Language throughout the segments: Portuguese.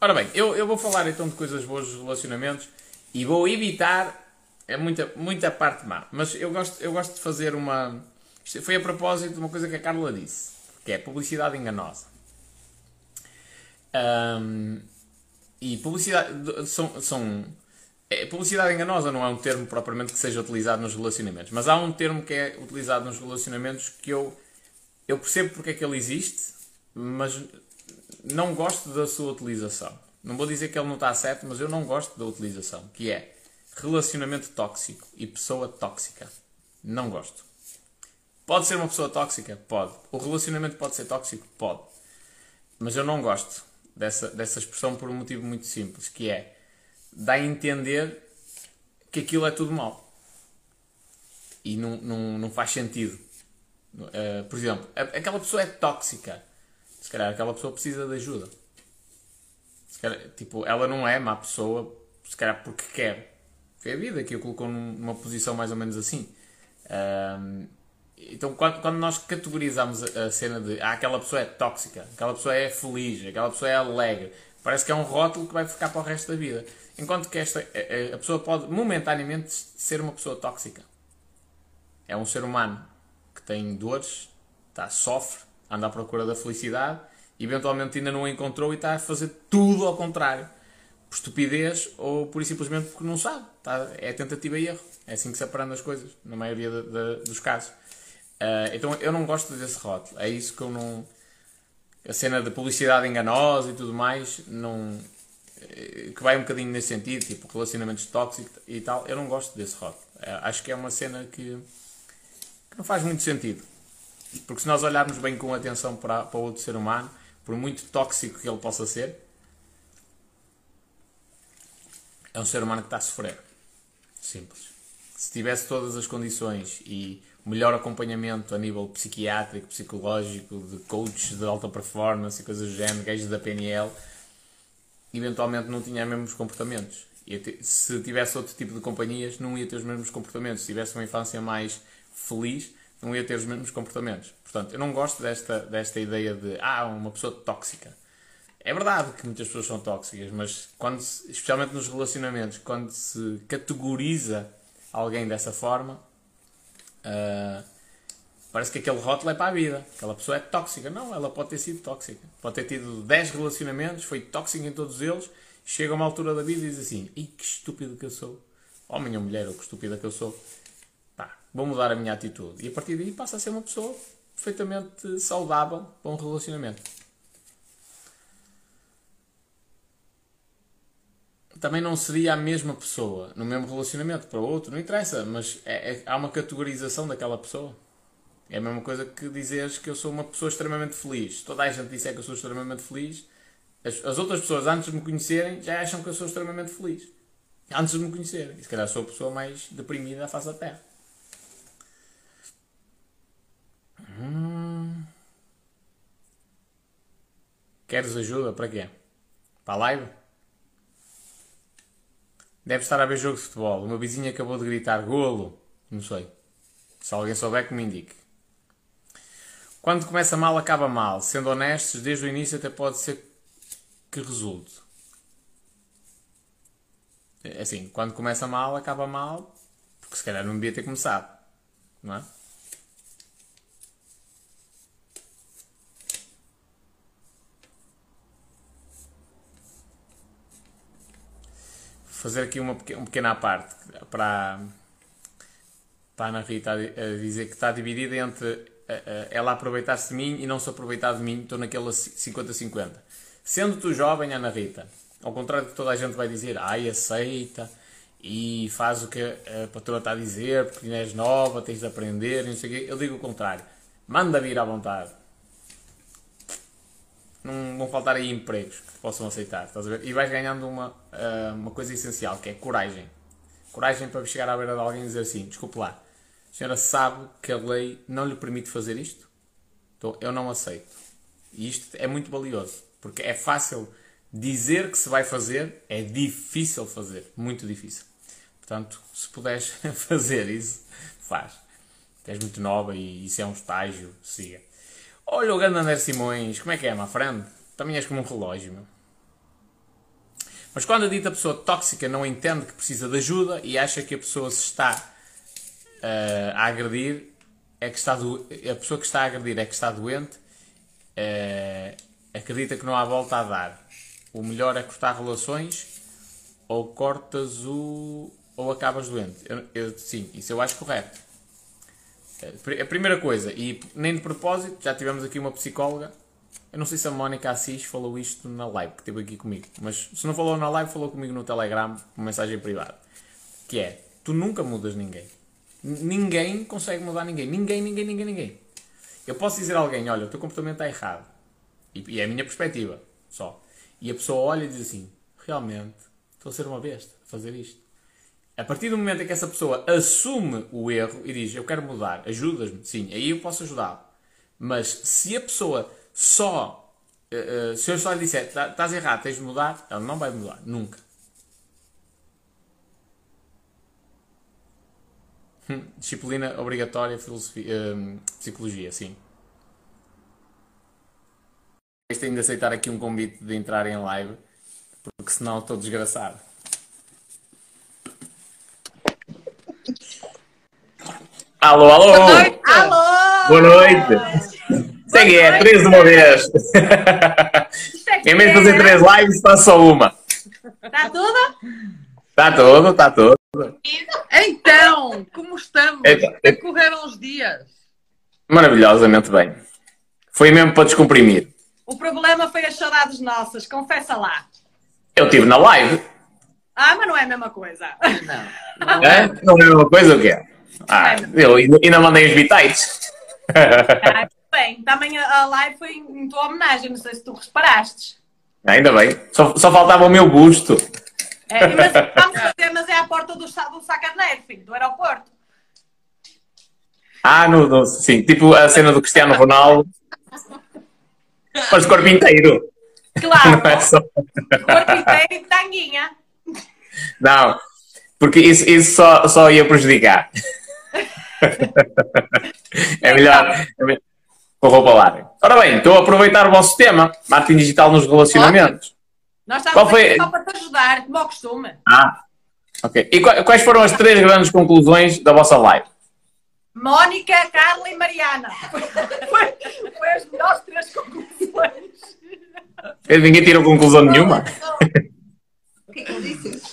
Ora bem, eu, eu vou falar então de coisas boas dos relacionamentos e vou evitar é muita, muita parte má. Mas eu gosto, eu gosto de fazer uma. Foi a propósito de uma coisa que a Carla disse, que é publicidade enganosa. Um, e publicidade. São, são, é, publicidade enganosa não é um termo propriamente que seja utilizado nos relacionamentos, mas há um termo que é utilizado nos relacionamentos que eu, eu percebo porque é que ele existe, mas não gosto da sua utilização. Não vou dizer que ele não está certo, mas eu não gosto da utilização, que é relacionamento tóxico e pessoa tóxica. Não gosto. Pode ser uma pessoa tóxica? Pode. O relacionamento pode ser tóxico? Pode. Mas eu não gosto dessa, dessa expressão por um motivo muito simples, que é dá a entender que aquilo é tudo mau. E não, não, não faz sentido. Uh, por exemplo, aquela pessoa é tóxica. Se calhar aquela pessoa precisa de ajuda. Calhar, tipo, ela não é má pessoa, se calhar porque quer. Foi a vida que o colocou numa posição mais ou menos assim. Um, então, quando, quando, nós categorizamos a, a, cena de ah, aquela pessoa é tóxica, aquela pessoa é feliz, aquela pessoa é alegre, parece que é um rótulo que vai ficar para o resto da vida. Enquanto que esta, a, a pessoa pode momentaneamente ser uma pessoa tóxica. É um ser humano que tem dores, está, sofre, anda à procura da felicidade, eventualmente ainda não a encontrou e está a fazer tudo ao contrário por estupidez ou por simplesmente porque não sabe. Tá? É tentativa e erro. É assim que se aprende as coisas, na maioria de, de, dos casos. Uh, então eu não gosto desse rótulo. É isso que eu não. A cena de publicidade enganosa e tudo mais, não. Que vai um bocadinho nesse sentido, tipo relacionamentos tóxicos e tal. Eu não gosto desse rótulo. Uh, acho que é uma cena que, que não faz muito sentido. Porque se nós olharmos bem com atenção para, para outro ser humano, por muito tóxico que ele possa ser, é um ser humano que está a sofrer. Simples. Se tivesse todas as condições e melhor acompanhamento a nível psiquiátrico, psicológico, de coaches de alta performance e coisas do género, gajos da PNL, eventualmente não tinha os mesmos comportamentos. Se tivesse outro tipo de companhias, não ia ter os mesmos comportamentos. Se tivesse uma infância mais feliz, não ia ter os mesmos comportamentos. Portanto, eu não gosto desta, desta ideia de, ah, uma pessoa tóxica. É verdade que muitas pessoas são tóxicas, mas quando se, especialmente nos relacionamentos, quando se categoriza alguém dessa forma, uh, parece que aquele rótulo é para a vida. Aquela pessoa é tóxica. Não, ela pode ter sido tóxica. Pode ter tido 10 relacionamentos, foi tóxica em todos eles, chega a uma altura da vida e diz assim: Ih, que estúpido que eu sou. Homem ou mulher, ou que estúpida que eu sou. Vou mudar a minha atitude. E a partir daí passa a ser uma pessoa perfeitamente saudável para um relacionamento. também não seria a mesma pessoa no mesmo relacionamento para outro, não interessa, mas é, é, há uma categorização daquela pessoa. É a mesma coisa que dizeres que eu sou uma pessoa extremamente feliz. Toda a gente disser que eu sou extremamente feliz, as, as, outras pessoas, antes de me conhecerem, já acham que eu sou extremamente feliz. Antes de me conhecerem. E se calhar sou a pessoa mais deprimida à face da Terra. Queres ajuda? Para quê? Para a live? Deve estar a ver jogo de futebol. O meu vizinho acabou de gritar golo. Não sei. Se alguém souber que me indique. Quando começa mal, acaba mal. Sendo honestos, desde o início até pode ser que resulte. É assim, quando começa mal, acaba mal, porque se calhar não devia ter começado. Não é? Fazer aqui uma, uma pequena parte para, para a Ana Rita a dizer que está dividida entre ela aproveitar-se de mim e não se aproveitar de mim, estou naquela 50-50. Sendo tu jovem, Ana Rita, ao contrário de que toda a gente vai dizer, ai, aceita e faz o que a patroa está a dizer, porque és nova, tens de aprender, não sei o quê, eu digo o contrário. Manda vir à vontade não vão faltar aí empregos que possam aceitar, estás a ver? E vais ganhando uma, uh, uma coisa essencial, que é coragem. Coragem para chegar à beira de alguém e dizer assim, desculpe lá, a senhora sabe que a lei não lhe permite fazer isto? Então eu não aceito. E isto é muito valioso, porque é fácil dizer que se vai fazer, é difícil fazer, muito difícil. Portanto, se puderes fazer isso, faz. És muito nova e isso é um estágio, siga. Olha o grande André Simões, como é que é, my friend? Também és como um relógio, meu. Mas quando a dita pessoa tóxica não entende que precisa de ajuda e acha que a pessoa se está uh, a agredir, é que está do... a pessoa que está a agredir é que está doente, uh, acredita que não há volta a dar. O melhor é cortar relações ou cortas o. ou acabas doente. Eu, eu, sim, isso eu acho correto. A primeira coisa, e nem de propósito, já tivemos aqui uma psicóloga. Eu não sei se a Mónica Assis falou isto na live, que esteve aqui comigo. Mas se não falou na live, falou comigo no Telegram, com mensagem privada. Que é, tu nunca mudas ninguém. Ninguém consegue mudar ninguém. Ninguém, ninguém, ninguém, ninguém. Eu posso dizer a alguém, olha, o teu comportamento está errado. E, e é a minha perspectiva, só. E a pessoa olha e diz assim, realmente, estou a ser uma besta a fazer isto. A partir do momento em que essa pessoa assume o erro e diz, eu quero mudar, ajudas-me, sim, aí eu posso ajudá-lo. Mas se a pessoa só, uh, uh, se eu só lhe disser, tá, estás errado, tens de mudar, ela não vai mudar, nunca. Hum, disciplina obrigatória, filosofia, uh, psicologia, sim. Tenho de aceitar aqui um convite de entrar em live, porque senão estou desgraçado. Alô, alô! Boa noite! Alô! Boa noite! Segue, é três de uma vez. Em vez de fazer três lives, está só uma. Está tudo? Está tudo, está tudo. Então, como estamos? Então, correram os dias? Maravilhosamente bem. Foi mesmo para descomprimir. O problema foi as saudades nossas, confessa lá. Eu estive na live. Ah, mas não é a mesma coisa. Não. Não é, não é a mesma coisa o quê? Ah, eu ainda mandei os bitites. Ah, bem, também a live foi em tua homenagem, não sei se tu reparaste. Ainda bem, só, só faltava o meu busto. É, mas vamos fazer, mas é à porta do, do Sacarneiro, filho, do aeroporto. Ah, no, no, sim, tipo a cena do Cristiano Ronaldo. Mas corpo inteiro. Claro. Não é só... Corpo inteiro e tanguinha. Não, porque isso, isso só, só ia prejudicar. é melhor. É melhor. Com roupa larga. Ora bem, estou a aproveitar o vosso tema, marketing digital nos relacionamentos. Nós estamos Qual foi... só para te ajudar, como ao costume. Ah, ok. E quais foram as três grandes conclusões da vossa live? Mónica, Carla e Mariana. Foi, foi, as melhores três conclusões. Ninguém tirou conclusão nenhuma? O que é que ele disse?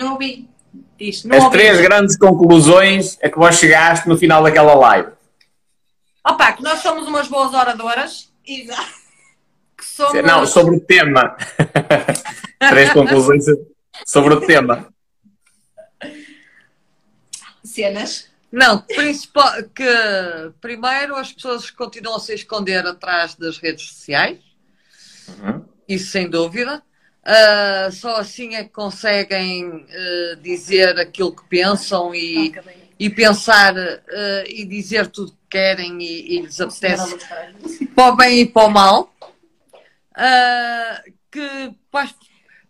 Não, ouvi. Diz, não As ouvi. três grandes conclusões a que vós chegaste no final daquela live. Opa, que nós somos umas boas oradoras. Exato. Somos... Não, sobre o tema. três conclusões sobre o tema. Cenas. Não, principal, que primeiro as pessoas continuam a se esconder atrás das redes sociais, uhum. isso sem dúvida. Uh, só assim é que conseguem uh, dizer aquilo que pensam e, e pensar uh, e dizer tudo que querem e, e lhes apetece. para o bem e para o mal. que para as,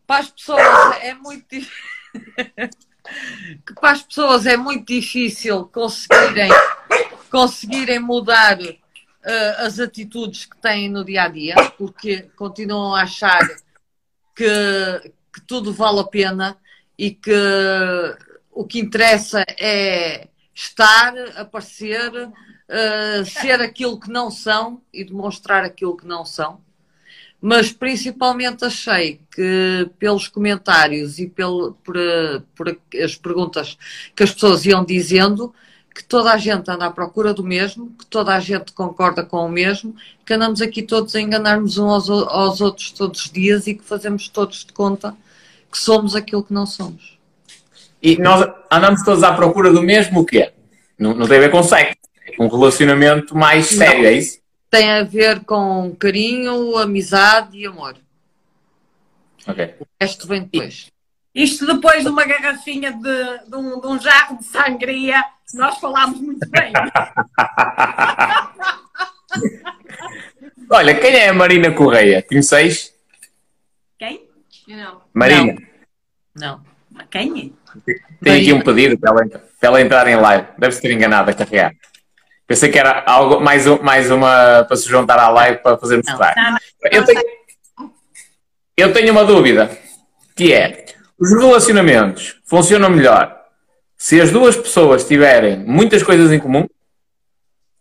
para as pessoas é muito que para as pessoas é muito difícil conseguirem, conseguirem mudar as atitudes que têm no dia a dia, porque continuam a achar que, que tudo vale a pena e que o que interessa é estar, aparecer, uh, ser aquilo que não são e demonstrar aquilo que não são. Mas principalmente achei que pelos comentários e pelo, por, por, as perguntas que as pessoas iam dizendo, que toda a gente anda à procura do mesmo, que toda a gente concorda com o mesmo, que andamos aqui todos a enganar-nos uns aos, aos outros todos os dias e que fazemos todos de conta que somos aquilo que não somos. E nós andamos todos à procura do mesmo o quê? Não, não tem a ver com sexo, é um relacionamento mais sério, não. é isso? tem a ver com carinho, amizade e amor. Ok. O resto vem depois. Isto depois de uma garrafinha de, de, um, de um jarro de sangria, nós falámos muito bem. Olha, quem é a Marina Correia? Conheceis? Quem? Não. Marina. Não. não. Quem? Tem aqui um pedido para ela, para ela entrar em live. Deve-se ter enganado a carregar. Pensei que era algo, mais, mais uma para se juntar à live para fazermos live. Eu tenho, eu tenho uma dúvida. que é os relacionamentos funcionam melhor se as duas pessoas tiverem muitas coisas em comum,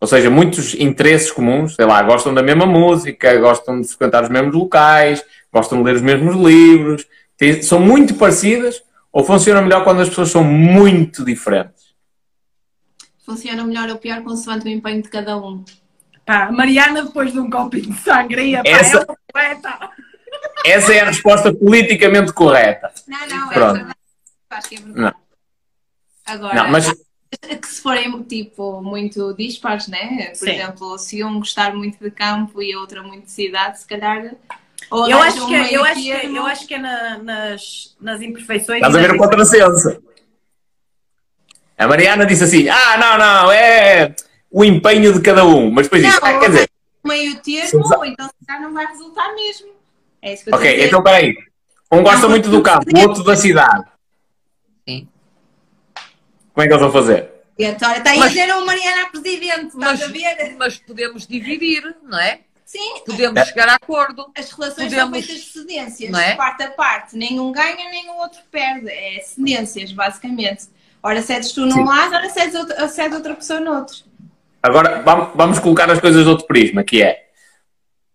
ou seja, muitos interesses comuns, sei lá, gostam da mesma música, gostam de frequentar os mesmos locais, gostam de ler os mesmos livros, têm- são muito parecidas, ou funciona melhor quando as pessoas são muito diferentes? Funciona melhor ou pior consoante o empenho de cada um. Pá, Mariana, depois de um copinho de sangria, pá, Essa- é poeta. Essa é a resposta politicamente correta. Não, não, é Pronto. verdade. Acho que é verdade. Não. Agora, Não, mas que se forem tipo muito dispares, né? Por Sim. exemplo, se um gostar muito de campo e a outra muito de cidade, se calhar. Ou Eu acho que, é- eu acho que, eu acho que é na- nas, nas imperfeições. estás a ver o contrassenso. A Mariana disse assim: Ah, não, não, é o empenho de cada um. Mas depois Não, ah, quer dizer, meio termo, ou então se calhar não vai resultar mesmo. É isso que eu ok, então peraí. Um gosta Não, muito do campo, o outro da cidade. Sim. Como é que eles vão fazer? A está aí a Mas- dizer o Mariana a presidente, estás Mas, a ver? mas podemos dividir, não é? Sim, Podemos chegar a acordo. as relações são Podemos- feitas de cedências, Não é? parte a parte. Nenhum ganha, nem o outro perde. É cedências, basicamente. Ora cedes tu num Sim. lado, ora cedes outra, cede outra pessoa no outro. Agora vamos, vamos colocar as coisas de outro prisma, que é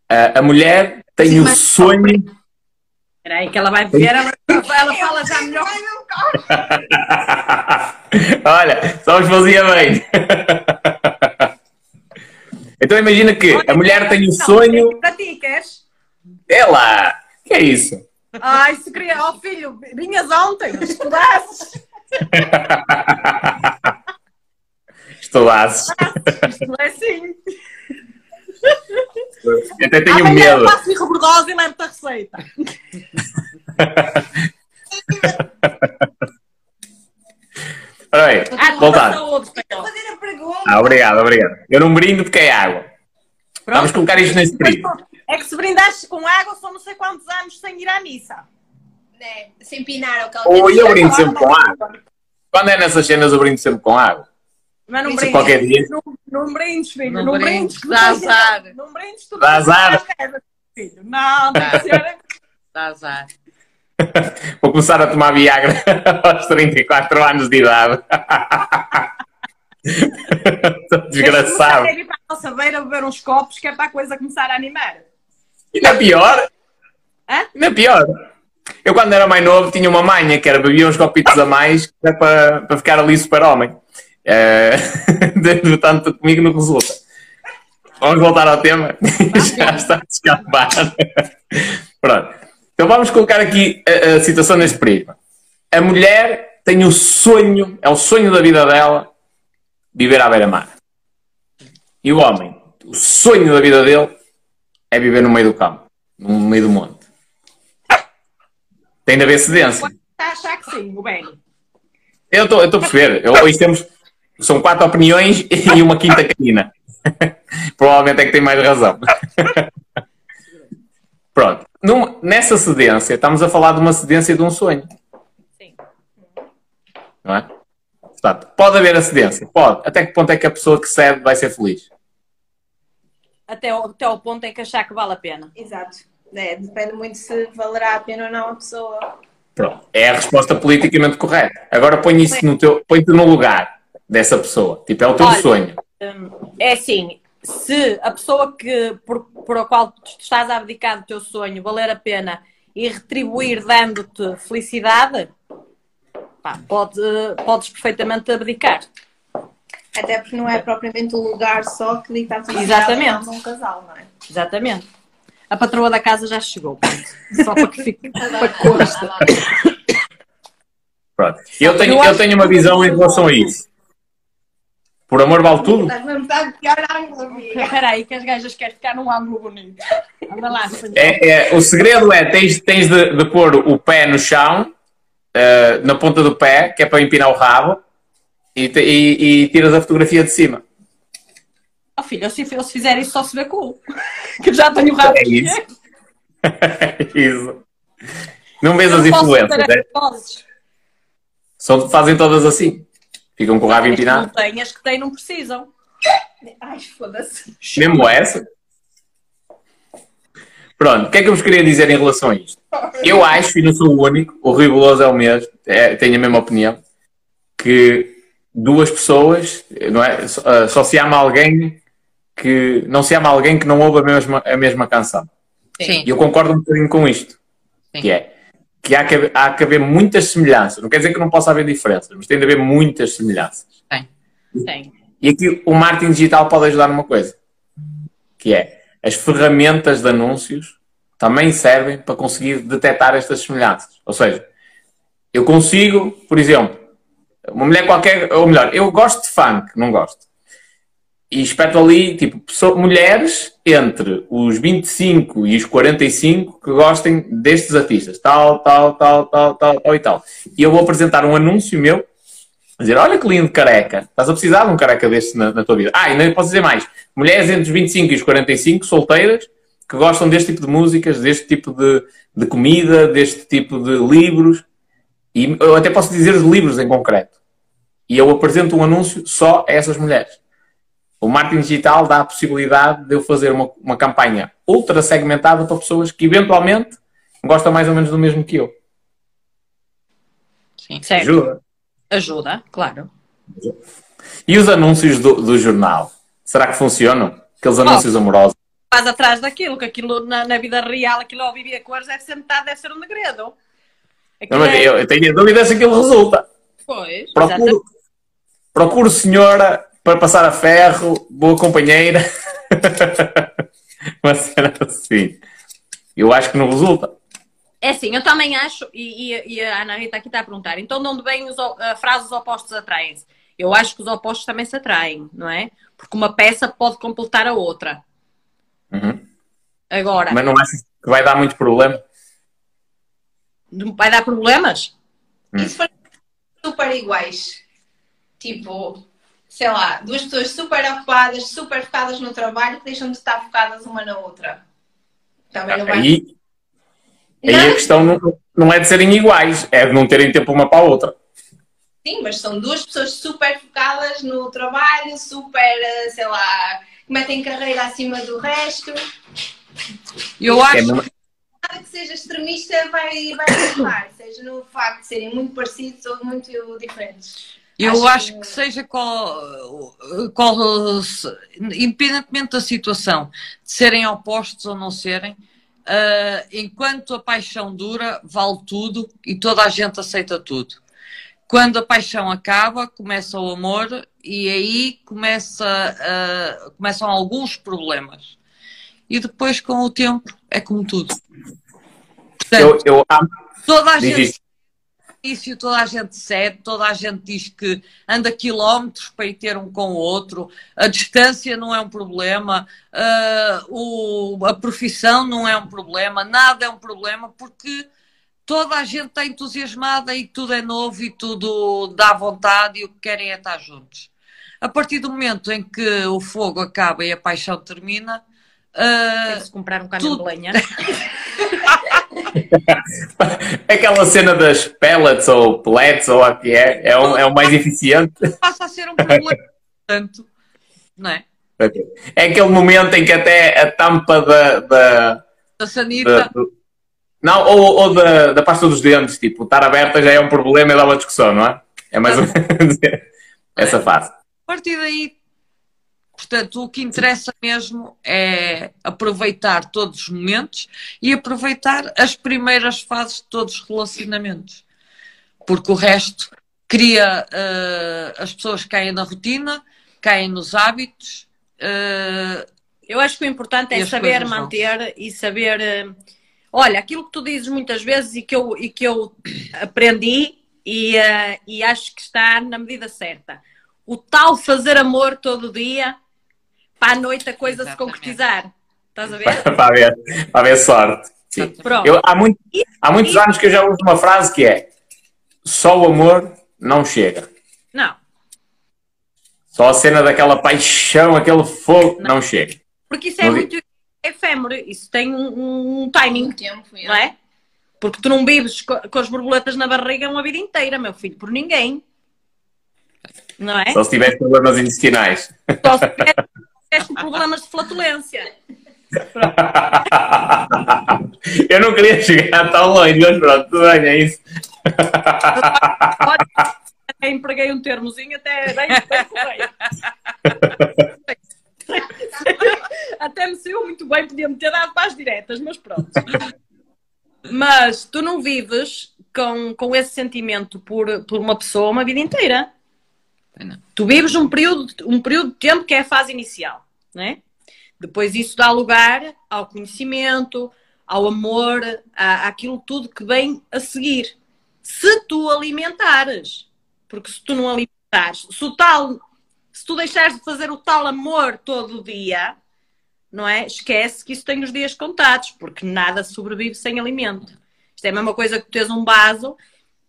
a, a mulher tem Sim, o mas- sonho. Espera aí que ela vai ver, ela, ela fala já melhor. Olha, só os fazia bem. então imagina que a mulher tem o sonho. Praticas? É lá! Que é isso? Ai, se queria, ó filho, vinhas ontem, estudasses. Estoulasses. Isto não é assim. Eu até tenho Amanhã eu medo. faço rebordosa e levo-te a receita. Ora bem, Ah, voltar. saúde, espanhol. Fazer a pergunta. Ah, obrigado, obrigado. Eu não brindo porque é água. Vamos colocar isto nesse prisma. É que se brindastes com água, são não sei quantos anos sem ir à missa. Né? Se empinar o que Ou eu brindo sempre com água. Quando é nessas cenas, eu brindo sempre com água. Mas não brindes. qualquer dia. Não, não brindes, filho. Não Não, brindes, brindes. que dá azar. Não brindes, tu Dá não azar. filho. Não, tem que ser. Dá azar. Vou começar a tomar Viagra aos 34 anos de idade. Estou Desgraçado. Vir para a nossa beira beber uns copos, que é para a coisa começar a animar. Ainda é pior. Hã? Ainda é pior. Eu, quando era mais novo, tinha uma manha que era beber uns copitos a mais para, para ficar ali super-homem. É... de tanto comigo não resulta. Vamos voltar ao tema. Já está a escapar. Pronto. Então vamos colocar aqui a, a situação neste prisma. A mulher tem o sonho, é o sonho da vida dela, viver à beira-mar. E o homem, o sonho da vida dele é viver no meio do campo, no meio do monte. Tem de haver cedência. Está a achar que sim, o bem. Eu estou a perceber. Eu, hoje temos. São quatro opiniões e uma quinta canina. Provavelmente é que tem mais razão. Pronto. Num- nessa cedência, estamos a falar de uma cedência de um sonho. Sim. Não é? Portanto, pode haver a cedência. Pode. Até que ponto é que a pessoa que cede vai ser feliz? Até ao, até ao ponto em que achar que vale a pena. Exato. É, depende muito se valerá a pena ou não a pessoa. Pronto. É a resposta politicamente correta. Agora põe isso no teu. Põe-te no lugar dessa pessoa. Tipo, é o teu Olha, sonho. É assim, se a pessoa que, por, por a qual tu estás a abdicar do teu sonho valer a pena e retribuir dando-te felicidade, pá, pode, podes perfeitamente abdicar. Até porque não é propriamente o lugar só que dita a felicidade Exatamente. de um casal, não é? Exatamente. A patroa da casa já chegou. Só para que fique para que conste. Pronto. Eu tenho, Eu eu tenho uma visão é em relação a isso. Por amor vale tudo? Estás mesmo a pior ângulo, amiga. Espera aí, que as gajas querem ficar num ângulo bonito. Anda lá. É, é, o segredo é tens, tens de, de pôr o pé no chão, eh, na ponta do pé, que é para empinar o rabo, e, te- e- e tiras a fotografia de cima. Oh, filho, se, se fizer isso só se vê cool. Que eu já tenho o rabo É isso. isso. Não vês as influências, é? poses. Só fazem todas assim. Ficam com o rabo As que não empinado. têm, as que têm não precisam. Ai, foda-se. Mesmo essa. Pronto, o que é que eu vos queria dizer em relação a isto? Eu acho, e não sou o único, o Rui é o mesmo, é, tenho a mesma opinião, que duas pessoas, não é? Só, uh, só se ama alguém que não se ama alguém que não ouve a mesma, a mesma canção. Sim. E eu concordo um bocadinho com isto. Sim. Que é que há, que haver- há que haver muitas semelhanças. Não quer dizer que não possa haver diferenças, mas tem de haver muitas semelhanças. Tem. E aqui o marketing digital pode ajudar numa coisa, que é as ferramentas de anúncios também servem para conseguir detectar estas semelhanças. Ou seja, eu consigo, por exemplo, uma mulher qualquer, ou melhor, eu gosto de funk, não gosto. E espeto ali, tipo, pessoa- mulheres entre os 25 e os 45 que gostem destes artistas, tal, tal, tal, tal, tal, tal e tal. E eu vou apresentar um anúncio meu, dizer, olha que lindo careca, estás a precisar de um careca deste na, na tua vida. Ah, ainda posso dizer mais, mulheres entre os 25 e os 45, solteiras, que gostam deste tipo de músicas, deste tipo de, de comida, deste tipo de livros, e eu até posso dizer os livros em concreto. E eu apresento um anúncio só a essas mulheres. O marketing digital dá a possibilidade de eu fazer uma, uma campanha ultra segmentada para pessoas que eventualmente gostam mais ou menos do mesmo que eu. Sim. Certo. Ajuda. Ajuda, claro. E os anúncios do, do jornal? Será que funcionam? Aqueles anúncios amorosos? Faz atrás daquilo, que aquilo na, na vida real, aquilo ao viver cores deve ser metade, deve ser um degredo. Não, é- eu, eu tenho a dúvida se aquilo resulta. Pois, exatamente. Procuro, procuro senhora para passar a ferro, boa companheira. Uma cena assim. Eu acho que não resulta. É assim, eu também acho, e, e- e a Ana Rita aqui está a perguntar, então de onde vêm os, o- a frase os opostos atraem-se? Eu acho que os opostos também se atraem, não é? Porque uma peça pode completar a outra. Uhum. Agora, Mas não acho que vai dar muito problema. vai dar problemas? E se forem super iguais? Tipo, sei lá, duas pessoas super ocupadas, super focadas no trabalho, que deixam de estar focadas uma na outra. Também não vai. Aí, aí a questão não, não é de serem iguais, é de não terem tempo uma para a outra. Sim, mas são duas pessoas super focadas no trabalho, super, eh, sei lá, que metem carreira acima do resto. Eu É acho, mesmo- Nada que seja extremista vai, vai resultar, seja no facto de serem muito parecidos ou muito diferentes. Eu acho acho que- que seja qual, qual, independentemente da situação, de serem opostos ou não serem, ah, enquanto a paixão dura, vale tudo e toda a gente aceita tudo. Quando a paixão acaba, começa o amor e aí começa, ah, começam alguns problemas. E depois, com o tempo, é como tudo. Eu, Portanto, eu amo. toda a gente. Início toda a gente cede, toda a gente diz que anda quilómetros para ir ter um com o outro, a distância não é um problema, ah, o- a profissão não é um problema, nada é um problema, porque toda a gente está entusiasmada e tudo é novo e tudo dá vontade e o que querem é estar juntos. A partir do momento em que o fogo acaba e a paixão termina, ah, Tem-se comprar um caminhão tudo. de lenha. Aquela cena das pellets ou pellets ou o que é, é o, é o mais eficiente. passa a ser um problema. Portanto, não é? É aquele momento em que até a tampa da. da, Da da- sanita. do- não, ou, ou da, da pasta dos dentes, tipo, estar aberta já é um problema e dá uma discussão, não é? É mais ou menos essa fase. A partir daí, portanto, o que interessa mesmo é aproveitar todos os momentos e aproveitar as primeiras fases de todos os relacionamentos. Porque o resto cria. eh, as pessoas caem na rotina, caem nos hábitos. eh, Eu acho que o importante é saber manter e saber. eh, Olha, aquilo que tu dizes muitas vezes e que eu, e que eu aprendi e, e acho que está na medida certa. O tal fazer amor todo dia para a noite a coisa se Exatamente. concretizar. Estás a ver? para, ver, para ver sorte. Sim. Pronto. Eu, há, muito, há muitos anos que eu já uso uma frase que é só o amor não chega. Não, Só a cena daquela paixão, aquele fogo, não chega. porque isso é Não vi- muito efêmero. Isso tem um, um timing, Muito tempo. é. não é? Porque tu não vives co- com as borboletas na barriga uma vida inteira, meu filho, por ninguém. Não é? Só se tiver problemas intestinais. Só se tivesse problemas de flatulência. Eu não queria chegar tão longe, mas pronto, tudo bem, é isso. Até empreguei um termozinho, até bem, bem. Até me saiu muito bem, podia-me ter dado para as diretas, mas pronto. Mas tu não vives com, com esse sentimento por, por uma pessoa uma vida inteira. Não. Tu vives um período, um período de tempo que é a fase inicial, né? Depois isso dá lugar ao conhecimento, ao amor, à, àquilo tudo que vem a seguir. Se tu alimentares. Porque se tu não alimentares, se o tal, se tu deixares de fazer o tal amor todo o dia, não é? Esquece que isso tem os dias contados, porque nada sobrevive sem alimento. Isto é a mesma coisa que tu tens um vaso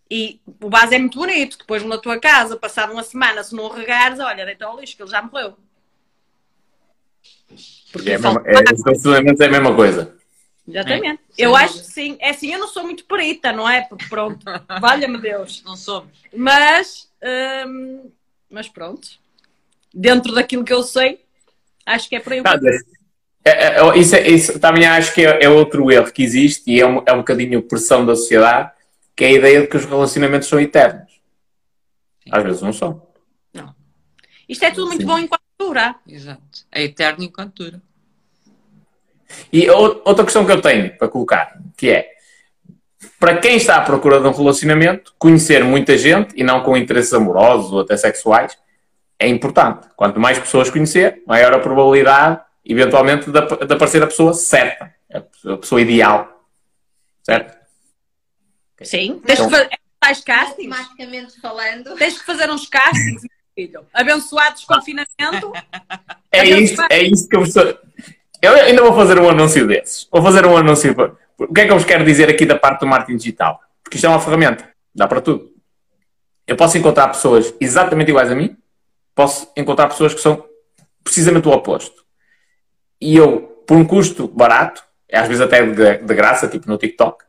e o vaso é muito bonito. Depois na tua casa, passado uma semana, se não regares, olha, deita ao lixo, que ele já morreu. Porque É, falta mesma, é, os relacionamentos é a mesma coisa. Exatamente. É, eu acho que sim. É assim, eu não sou muito perita, não é? Porque pronto, valha-me Deus. Não somos. Mas, hum, mas pronto. Dentro daquilo que eu sei, acho que é por aí. Tá, é, é, é, isso, isso também acho que é, é outro erro que existe e é um, é um bocadinho pressão da sociedade, que é a ideia de que os relacionamentos são eternos. Às vezes não são. Isto é tudo muito Sim. bom enquanto dura. Exato. É eterno enquanto dura. E ou- outra questão que eu tenho para colocar, que é para quem está à procura de um relacionamento, conhecer muita gente e não com interesses amorosos ou até sexuais é importante. Quanto mais pessoas conhecer, maior a probabilidade, eventualmente, de, ap- de aparecer a pessoa certa, a pessoa- ideal. Certo? Sim. Tens que Então- fazer tais castings. Matematicamente falando. Tens que fazer uns castings, filho. Abençoado desconfinamento. É vai. é isto que eu vos. Eu ainda vou fazer um anúncio desses. Vou fazer um anúncio. para- O que é que eu vos quero dizer aqui da parte do marketing digital? Porque isto é uma ferramenta. Dá para tudo. Eu posso encontrar pessoas exatamente iguais a mim. Posso encontrar pessoas que são precisamente o oposto. E eu, por um custo barato, às vezes até de, de graça, tipo no TikTok,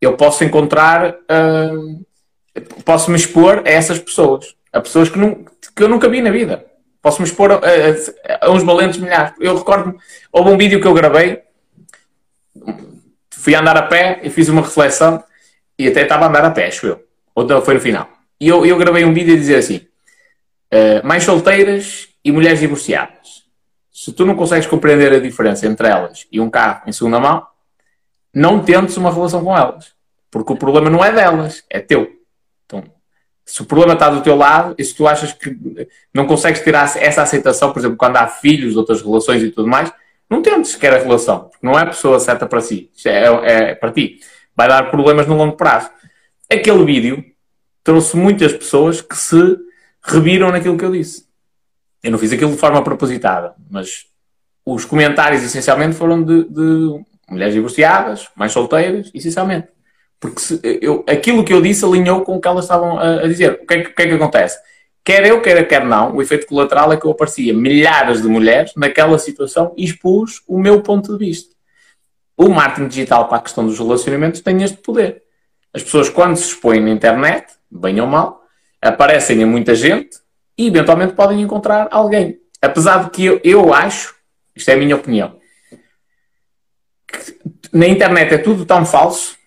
eu posso encontrar... hum, posso me expor a essas pessoas. A pessoas que, nu- que eu nunca vi na vida. Posso me expor a, a- a uns valentes milhares. Eu recordo-me, houve um vídeo que eu gravei, fui andar a pé e fiz uma reflexão e até estava a andar a pé, acho eu. Ou foi no final. E eu, eu gravei um vídeo a dizer assim: eh, mais solteiras e mulheres divorciadas. Se tu não consegues compreender a diferença entre elas e um carro em segunda mão, não tentes uma relação com elas. Porque o problema não é delas, é teu. Se o problema está do teu lado e se tu achas que não consegues ter essa aceitação, por exemplo, quando há filhos, outras relações e tudo mais, não tentes sequer a relação, porque não é a pessoa certa para si, Isto é, é para ti. Vai dar problemas no longo prazo. Aquele vídeo trouxe muitas pessoas que se reviram naquilo que eu disse. Eu não fiz aquilo de forma propositada, mas os comentários essencialmente foram de, de mulheres divorciadas, mais solteiras, essencialmente. Porque se, eu, aquilo que eu disse alinhou com o que elas estavam a, a dizer. O que, é o que é que acontece? Quer eu, quer, quer não, o efeito colateral é que eu aparecia milhares de mulheres naquela situação e expus o meu ponto de vista. O marketing digital para a questão dos relacionamentos tem este poder. As pessoas, quando se expõem na internet, bem ou mal, aparecem a muita gente e eventualmente podem encontrar alguém. Apesar de que eu, eu acho, isto é a minha opinião, na internet é tudo tão falso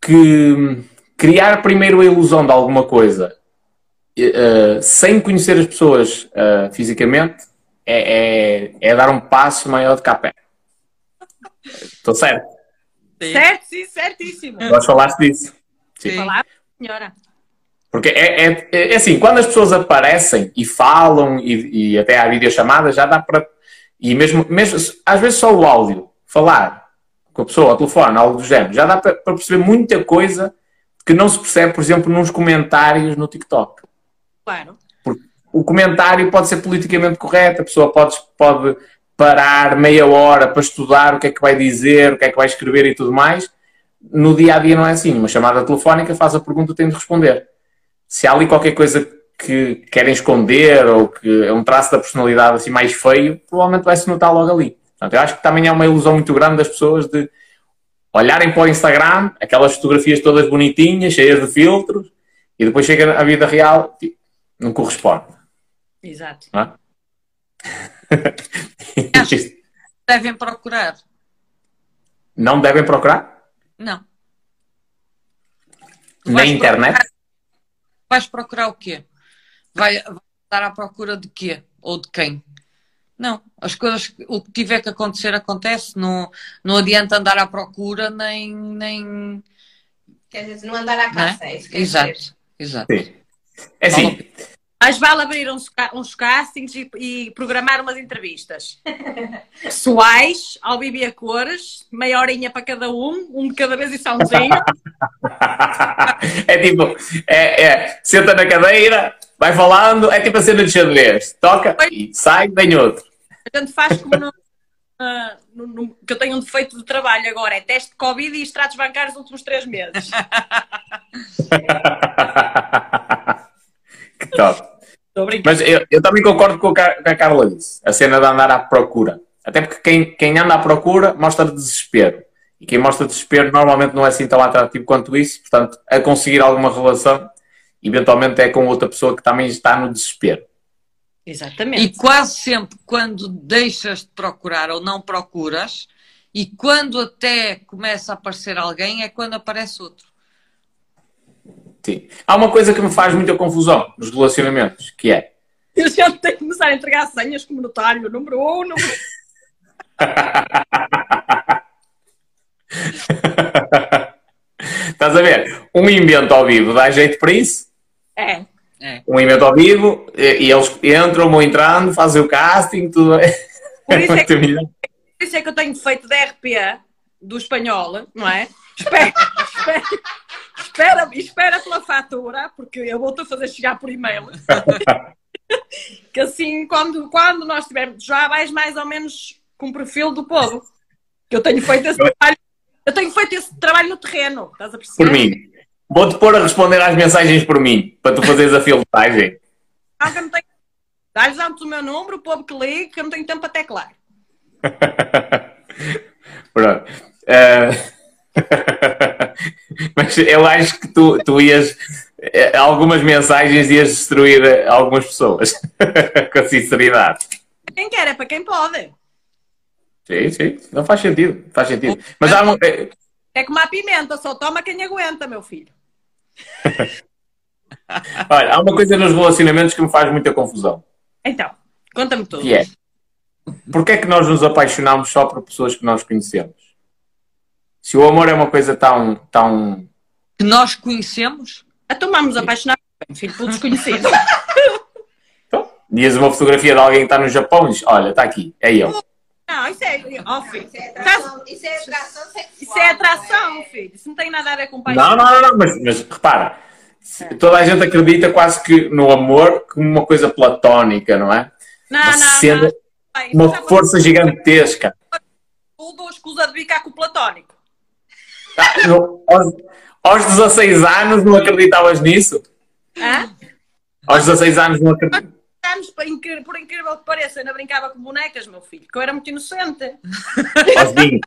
que criar primeiro a ilusão de alguma coisa uh, sem conhecer as pessoas uh, fisicamente é, é, é, dar um passo maior de cá pé. Estou certo? Sim. Certo, sim, certíssimo. Nós falaste disso. Sim. Falar, senhora. Porque é, é, é, assim, quando as pessoas aparecem e falam e, e até há videochamadas, já dá para. E mesmo, mesmo, às vezes só o áudio, falar com a pessoa ao telefone, algo do género, já dá para, perceber muita coisa que não se percebe, por exemplo, nos comentários no TikTok. Claro. Porque o comentário pode ser politicamente correto, a pessoa pode, pode parar meia hora para estudar o que é que vai dizer, o que é que vai escrever e tudo mais. No dia a dia não é assim. Uma chamada telefónica faz a pergunta, tem de responder. Se há ali qualquer coisa que querem esconder ou que é um traço da personalidade assim mais feio, provavelmente vai-se notar logo ali. Portanto, eu acho que também há uma ilusão muito grande das pessoas de olharem para o Instagram, aquelas fotografias todas bonitinhas, cheias de filtros, e depois chega à vida real, tipo, não corresponde. Exato. Não é? devem procurar Não devem procurar? Não. Na internet? Vais procurar o quê? Vai, vai estar à procura de quê? Ou de quem? Não. As coisas, o que tiver que acontecer, acontece. Não, não adianta andar à procura, nem. nem Quer dizer, não andar à é? caça, é isso que quer dizer. Exato, exato. Sim. É assim, Mas vale abrir uns, uns castings e, e programar umas entrevistas. Pessoais, ao e a cores, meia horinha para cada um, um de cada vez e sozinho. é tipo, é, é, senta na cadeira, vai falando, é tipo a cena de xadrez. Toca e sai, vem outro. A gente faz como no, ah, no- no- que eu tenho um defeito de trabalho agora, é teste de Covid e extratos bancários nos últimos três meses. que top. Mas eu, eu também concordo com o que a Carla disse. A cena de andar à procura. Até porque quem, quem anda à procura mostra desespero. E quem mostra desespero normalmente não é assim tão atrativo quanto isso. Portanto, a conseguir alguma relação, eventualmente é com outra pessoa que também está no desespero. Exatamente. E quase sempre quando deixas de procurar ou não procuras, e quando até começa a aparecer alguém, é quando aparece outro. Sim. Há uma coisa que me faz muita confusão nos relacionamentos, que é Eu já tenho que começar a entregar senhas como notário, número um, número Estás a ver? Um invento ao vivo dá jeito para isso. É. É. Um invento ao vivo e, e eles entram, vão entrando, fazem o casting, tudo. Por isso é que, por isso é que eu tenho feito de RPA do espanhol, não é? Espera, espera, espera, espera pela fatura, porque eu vou-te fazer chegar por e-mail. que assim, quando, quando nós tivermos, já vais mais ou menos com o perfil do povo. Que eu tenho feito esse trabalho, eu tenho feito esse trabalho no terreno, estás a perceber? Por mim. Vou-te pôr a responder às mensagens por mim, para tu fazeres a filtragem. Não, que eu não tenho. Dá-lhes antes o meu número, o povo que liga, que eu não tenho tempo para teclar. Pronto. Eh, Mas eu acho que tu, tu ias. eh, Algumas mensagens ias destruir eh, algumas pessoas. Com sinceridade. Quem quer é para quem pode. Sim, sim. Não faz sentido. Faz sentido. Mas há um, eh, É como a pimenta, só toma quem aguenta, meu filho. Olha, há uma coisa nos relacionamentos que me faz muita confusão. Então, conta-me tudo. Que é. Porquê é que nós nos apaixonamos só por pessoas que nós conhecemos? Se o amor é uma coisa tão, tão Que nós conhecemos, Então vamos apaixonar filho, pelo desconhecido. Então, dias uma fotografia de alguém que está no Japão e diz, olha, está aqui, é eu. Não, isso é. Oh, filho. Isso é atração, isso é atração sexual. Isso é atração, filho. Isso não tem nada a ver com paixão. Não, não, não, não, mas, mas repara, se- toda a gente acredita quase que no amor como uma coisa platónica, não é? Não, Uma não, cena, não. Pai, uma força gigantesca. Tudo escusa de bicar com o platónico. Ah, no- aos, aos 16 anos não acreditavas nisso? Hã? Aos 16 anos não acreditavas. Anos, por incrível, por incrível que pareça, eu ainda brincava com bonecas, meu filho, que eu era muito inocente. Aos 20.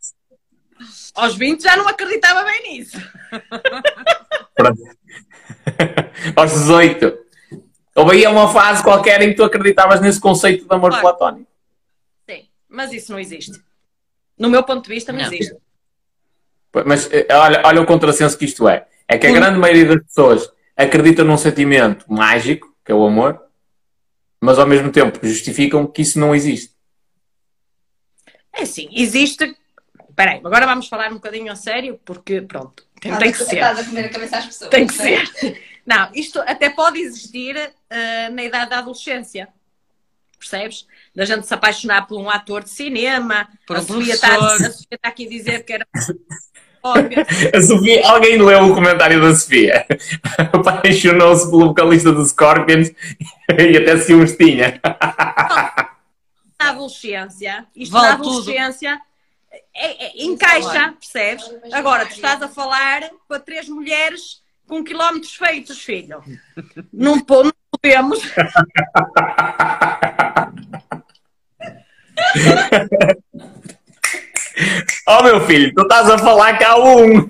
Aos 20 já não acreditava bem nisso. Pronto. Aos 18. Houve aí uma fase qualquer em que tu acreditavas nesse conceito de amor Claro. platónico. Sim, mas isso não existe. No meu ponto de vista, não, Não. existe. Mas eh, olha, olha o contrassenso que isto é. É que a Por- grande maioria das pessoas acredita num sentimento mágico, que é o amor, mas ao mesmo tempo justificam que isso não existe. É assim, existe. Espera aí, agora vamos falar um bocadinho a sério, porque pronto, tem, tem que ser. Estás a comer a cabeça às pessoas. Tem que ser. Não, isto até pode existir eh, na idade da adolescência. Percebes? Da gente se apaixonar por um ator de cinema. Por a, um Sofia está, professor. a Sofia está aqui a dizer que era. óbvio. A Sofia, alguém leu o comentário da Sofia? Apaixonou-se pelo vocalista dos Scorpions e até ciúmes tinha. na adolescência, isto Vale na adolescência é- é- encaixa, percebes? Agora, tu estás a falar para três mulheres com quilómetros feitos, filho. Não, não podemos. Oh meu filho, tu estás a falar que há um.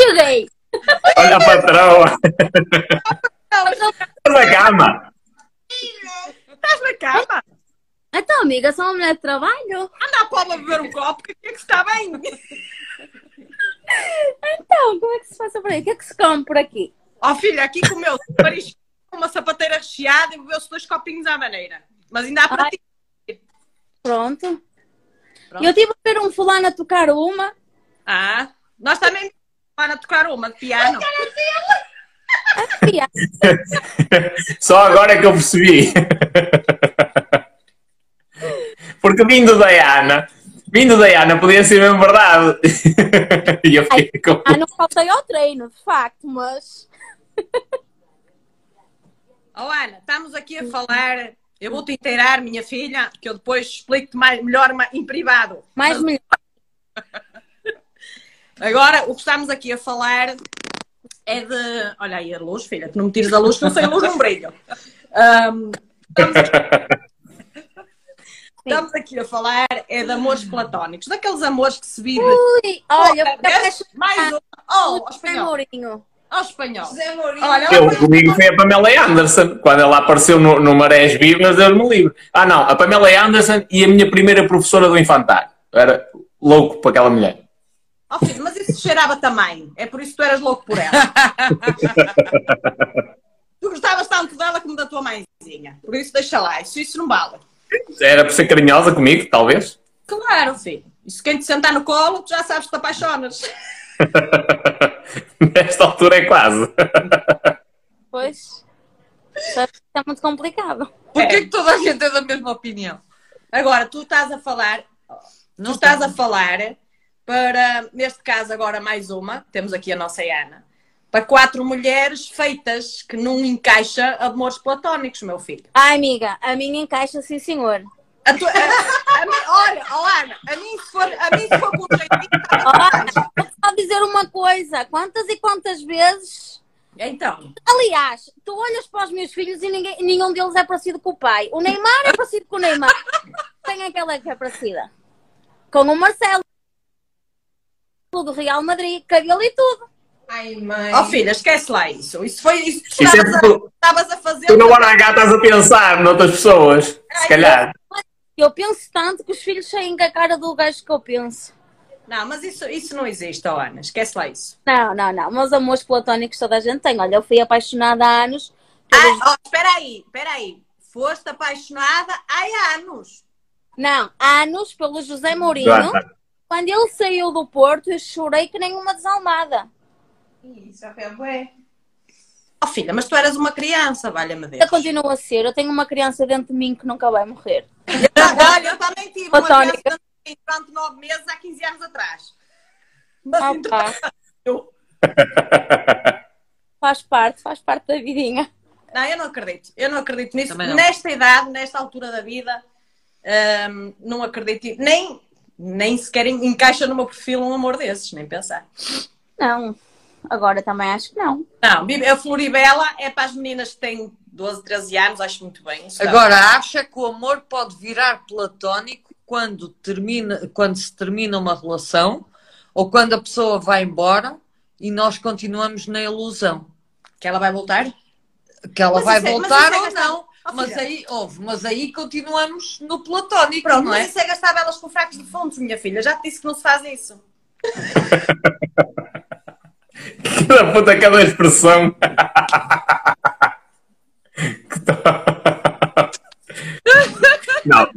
Cheguei! Olha a patroa. Estás Estás na cama. na cama. Então, amiga, sou uma mulher de trabalho. Anda à Paula beber um copo, que é que está bem? Então, como é que se passa por aí? O que é que se come por aqui? Ó filha, aqui comeu-se uma sapateira recheada e bebeu-se dois copinhos à maneira. Mas ainda há para Ai. ti. Pronto. Pronto. Eu tive a ver um fulano a tocar uma. Ah, nós também para tocar uma de piano. Fia, Só agora é que eu percebi. Porque vindo da Ana, vindo da Ana podia ser mesmo verdade. E eu fiquei com. Ah, não faltei ao treino, de facto, mas. Oh Ana, estamos aqui a falar. Eu vou-te inteirar, minha filha, que eu depois explico-te mais, melhor em privado. Mais melhor. Agora, o que estamos aqui a falar é de. Olha aí a luz, filha, tu não me tires a luz, que eu sei a luz não brilho. Ahm, estamos, aqui... estamos aqui a falar é de amores platónicos, daqueles amores que se vive. Ui, olha, Vês? mais um. Oh, espanhol. Ao espanhol. José Mourinho. Olha, Eu, comigo foi a Pamela Anderson. Quando ela apareceu no, no Marés Vivas, deu-me livre. Ah, não, a Pamela Anderson e a minha primeira professora do infantário. Eu era louco para aquela mulher. Oh, filho, mas isso cheirava também. É por isso que tu eras louco por ela. tu gostavas tanto dela como da tua mãezinha. Por isso deixa lá. Isso, isso não vale. Era por ser carinhosa comigo, talvez. Claro, filho. Isso quem te sentar no colo, tu já sabes que te apaixonas. Nesta altura é quase. Pois. Isso é muito complicado. Porquê que toda a gente é da mesma opinião? Agora, tu estás a falar, tu estás a falar para, neste caso agora mais uma, temos aqui a nossa Ana, para quatro mulheres feitas que não encaixa amores platónicos, meu filho. Ai, amiga, a minha encaixa, sim, senhor. A tua- a- a mim- olha, oh Ana, a mim se for, a mim se for com jeitinho, tá Olha, vou só dizer uma coisa. Quantas e quantas vezes... Então, Aliás, tu olhas para os meus filhos e ninguém, nenhum deles é parecido com o pai. O Neymar é parecido com o Neymar. Quem é que ela é que é parecida? Com o Marcelo. Do Real Madrid, cabelo e tudo. Ai, mãe. oh filha, esquece lá isso. Isso foi isso que é estavas, a, porque tu, estavas a fazer. tu no Arangá estás a pensar noutras pessoas. Se calhar. Eu penso tanto que os filhos saem com a cara do gajo que eu penso. Não, mas isso, isso não existe, oh Ana, esquece lá isso. Não, não, não. Meus amores platónicos toda a gente tem. Olha, eu fui apaixonada há anos. Ah, oh, espera aí, espera aí. Foste apaixonada há anos. Não, há anos pelo José Mourinho. Joana, Quando ele saiu do Porto, eu chorei que nem uma desalmada. Isso foi bué. Oh filha, mas tu eras uma criança, valha-me Deus. Eu continuo a ser. Eu tenho uma criança dentro de mim que nunca vai morrer. Olha, eu também tive uma criança durante nove meses há 15 anos atrás. Mas Ah, então, eu- Faz parte, faz parte da vidinha. Não, eu não acredito. Eu não acredito nisso. Não. Nesta idade, nesta altura da vida, hum, não acredito. Nem, nem sequer encaixa no meu perfil um amor desses, nem pensar. Não. Agora também acho que não. Não, a Floribela é para as meninas que têm 12, 13 anos, acho muito bem. Agora, acha que o amor pode virar platónico quando, termina, quando se termina uma relação ou quando a pessoa vai embora e nós continuamos na ilusão? Que ela vai voltar? Que ela Mas vai é- voltar é ou gastar- não? Oh, Mas filha. aí, ouve, mas aí continuamos no platónico, Pronto, não é? mas isso é gastar velas com fracos de fontes, minha filha. Já te disse que não se faz isso. Que da puta aquela expressão. Que Não.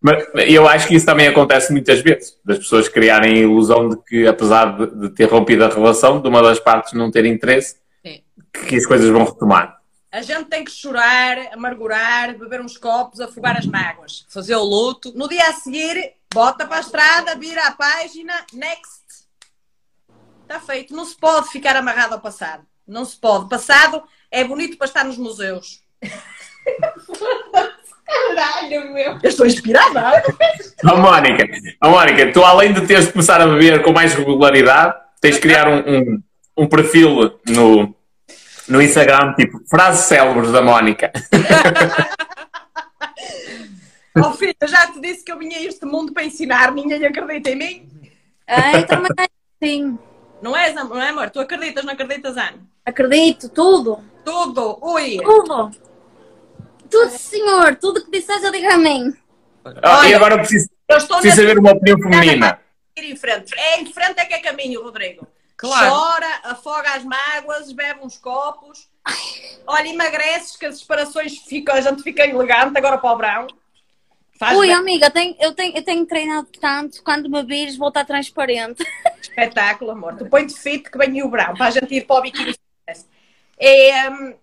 Mas eu acho que isso também acontece muitas vezes. Das pessoas criarem a ilusão de que, apesar de, de ter rompido a relação, de uma das partes não ter interesse, Sim. que as coisas vão retomar. A gente tem que chorar, amargurar, beber uns copos, afogar as mágoas. Fazer o luto. No dia a seguir, bota para a estrada, vira a página, next. Está feito. Não se pode ficar amarrado ao passado. Não se pode. Passado é bonito para estar nos museus. Caralho, meu. Eu estou inspirada. Ó Mónica, ó Mónica, tu além de teres de começar a beber com mais regularidade, tens de criar um, um, um perfil no, no Instagram, tipo frases célebres da Mónica. Oh filha, já te disse que eu vinha a este mundo para ensinar. Ninguém acredita em mim. Ai, também sim. Não és, não é, amor? Tu acreditas, não acreditas, Ana? Acredito, tudo. Tudo. Ui. Tudo. Tudo, senhor. Tudo que disseres, eu digo amém. Ah, e agora preciso, Eu estou preciso saber uma opinião feminina. ir em frente. É em frente é que é caminho, Rodrigo. Claro. Chora, afoga as mágoas, bebe uns copos. Olha, emagreces que as separações ficam, a gente fica elegante agora para o brão. Faz Ui, bem. amiga, tenho- eu, tenho, eu tenho treinado tanto. Quando me vires, vou estar transparente. espetáculo, amor. Tu põe-te fit que vem o brão para a gente ir para o biquíni. É, hum,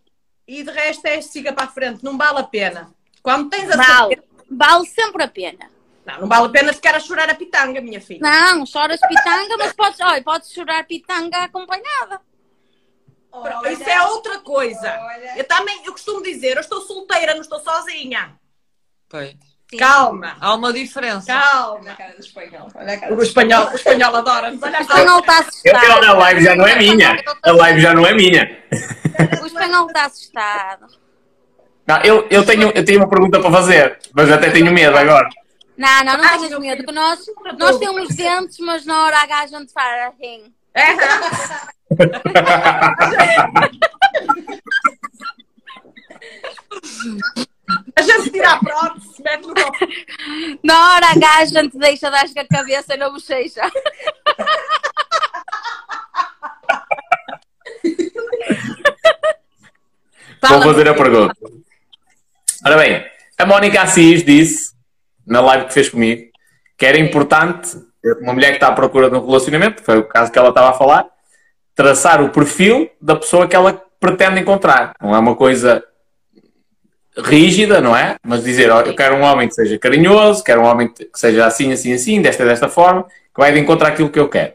e de resto é siga para a frente, não vale a pena. Quando tens a Vale. certeza- Vale sempre a pena. Não, não vale a pena ficar a chorar a pitanga, minha filha. Não, choras pitanga, mas podes, olha, podes chorar pitanga acompanhada. Olha, Isso é outra coisa. Olha. Eu também, eu costumo dizer, eu estou solteira, não estou sozinha. Pois. Calma, Há uma diferença. Olha a calma. cara do espanhol. Olha a cara O do espanhol, o espanhol adora-nos. Olha O espanhol está assustado. eu, a live já não é minha. A live já não é minha. O espanhol está assustado. Não, eu, eu, tenho, eu tenho uma pergunta para fazer, mas até tenho medo agora. Não, não, não Ai, tenhas medo, nós, nós temos dentes, mas na hora H a gente faz assim. É. A gente tira a prótese, mete no copo. Na hora H a gente deixa dar com a cabeça na bochecha. Vou fazer a pergunta. Ora bem, a Mónica Assis disse, na live que fez comigo, que era importante, uma mulher que está à procura de um relacionamento, foi o caso que ela estava a falar, traçar o perfil da pessoa que ela pretende encontrar. Não é uma coisa rígida, não é? Mas dizer, ó, eu quero um homem que seja carinhoso, quero um homem que seja assim, assim, assim, desta, desta forma, que vai de encontrar aquilo que eu quero.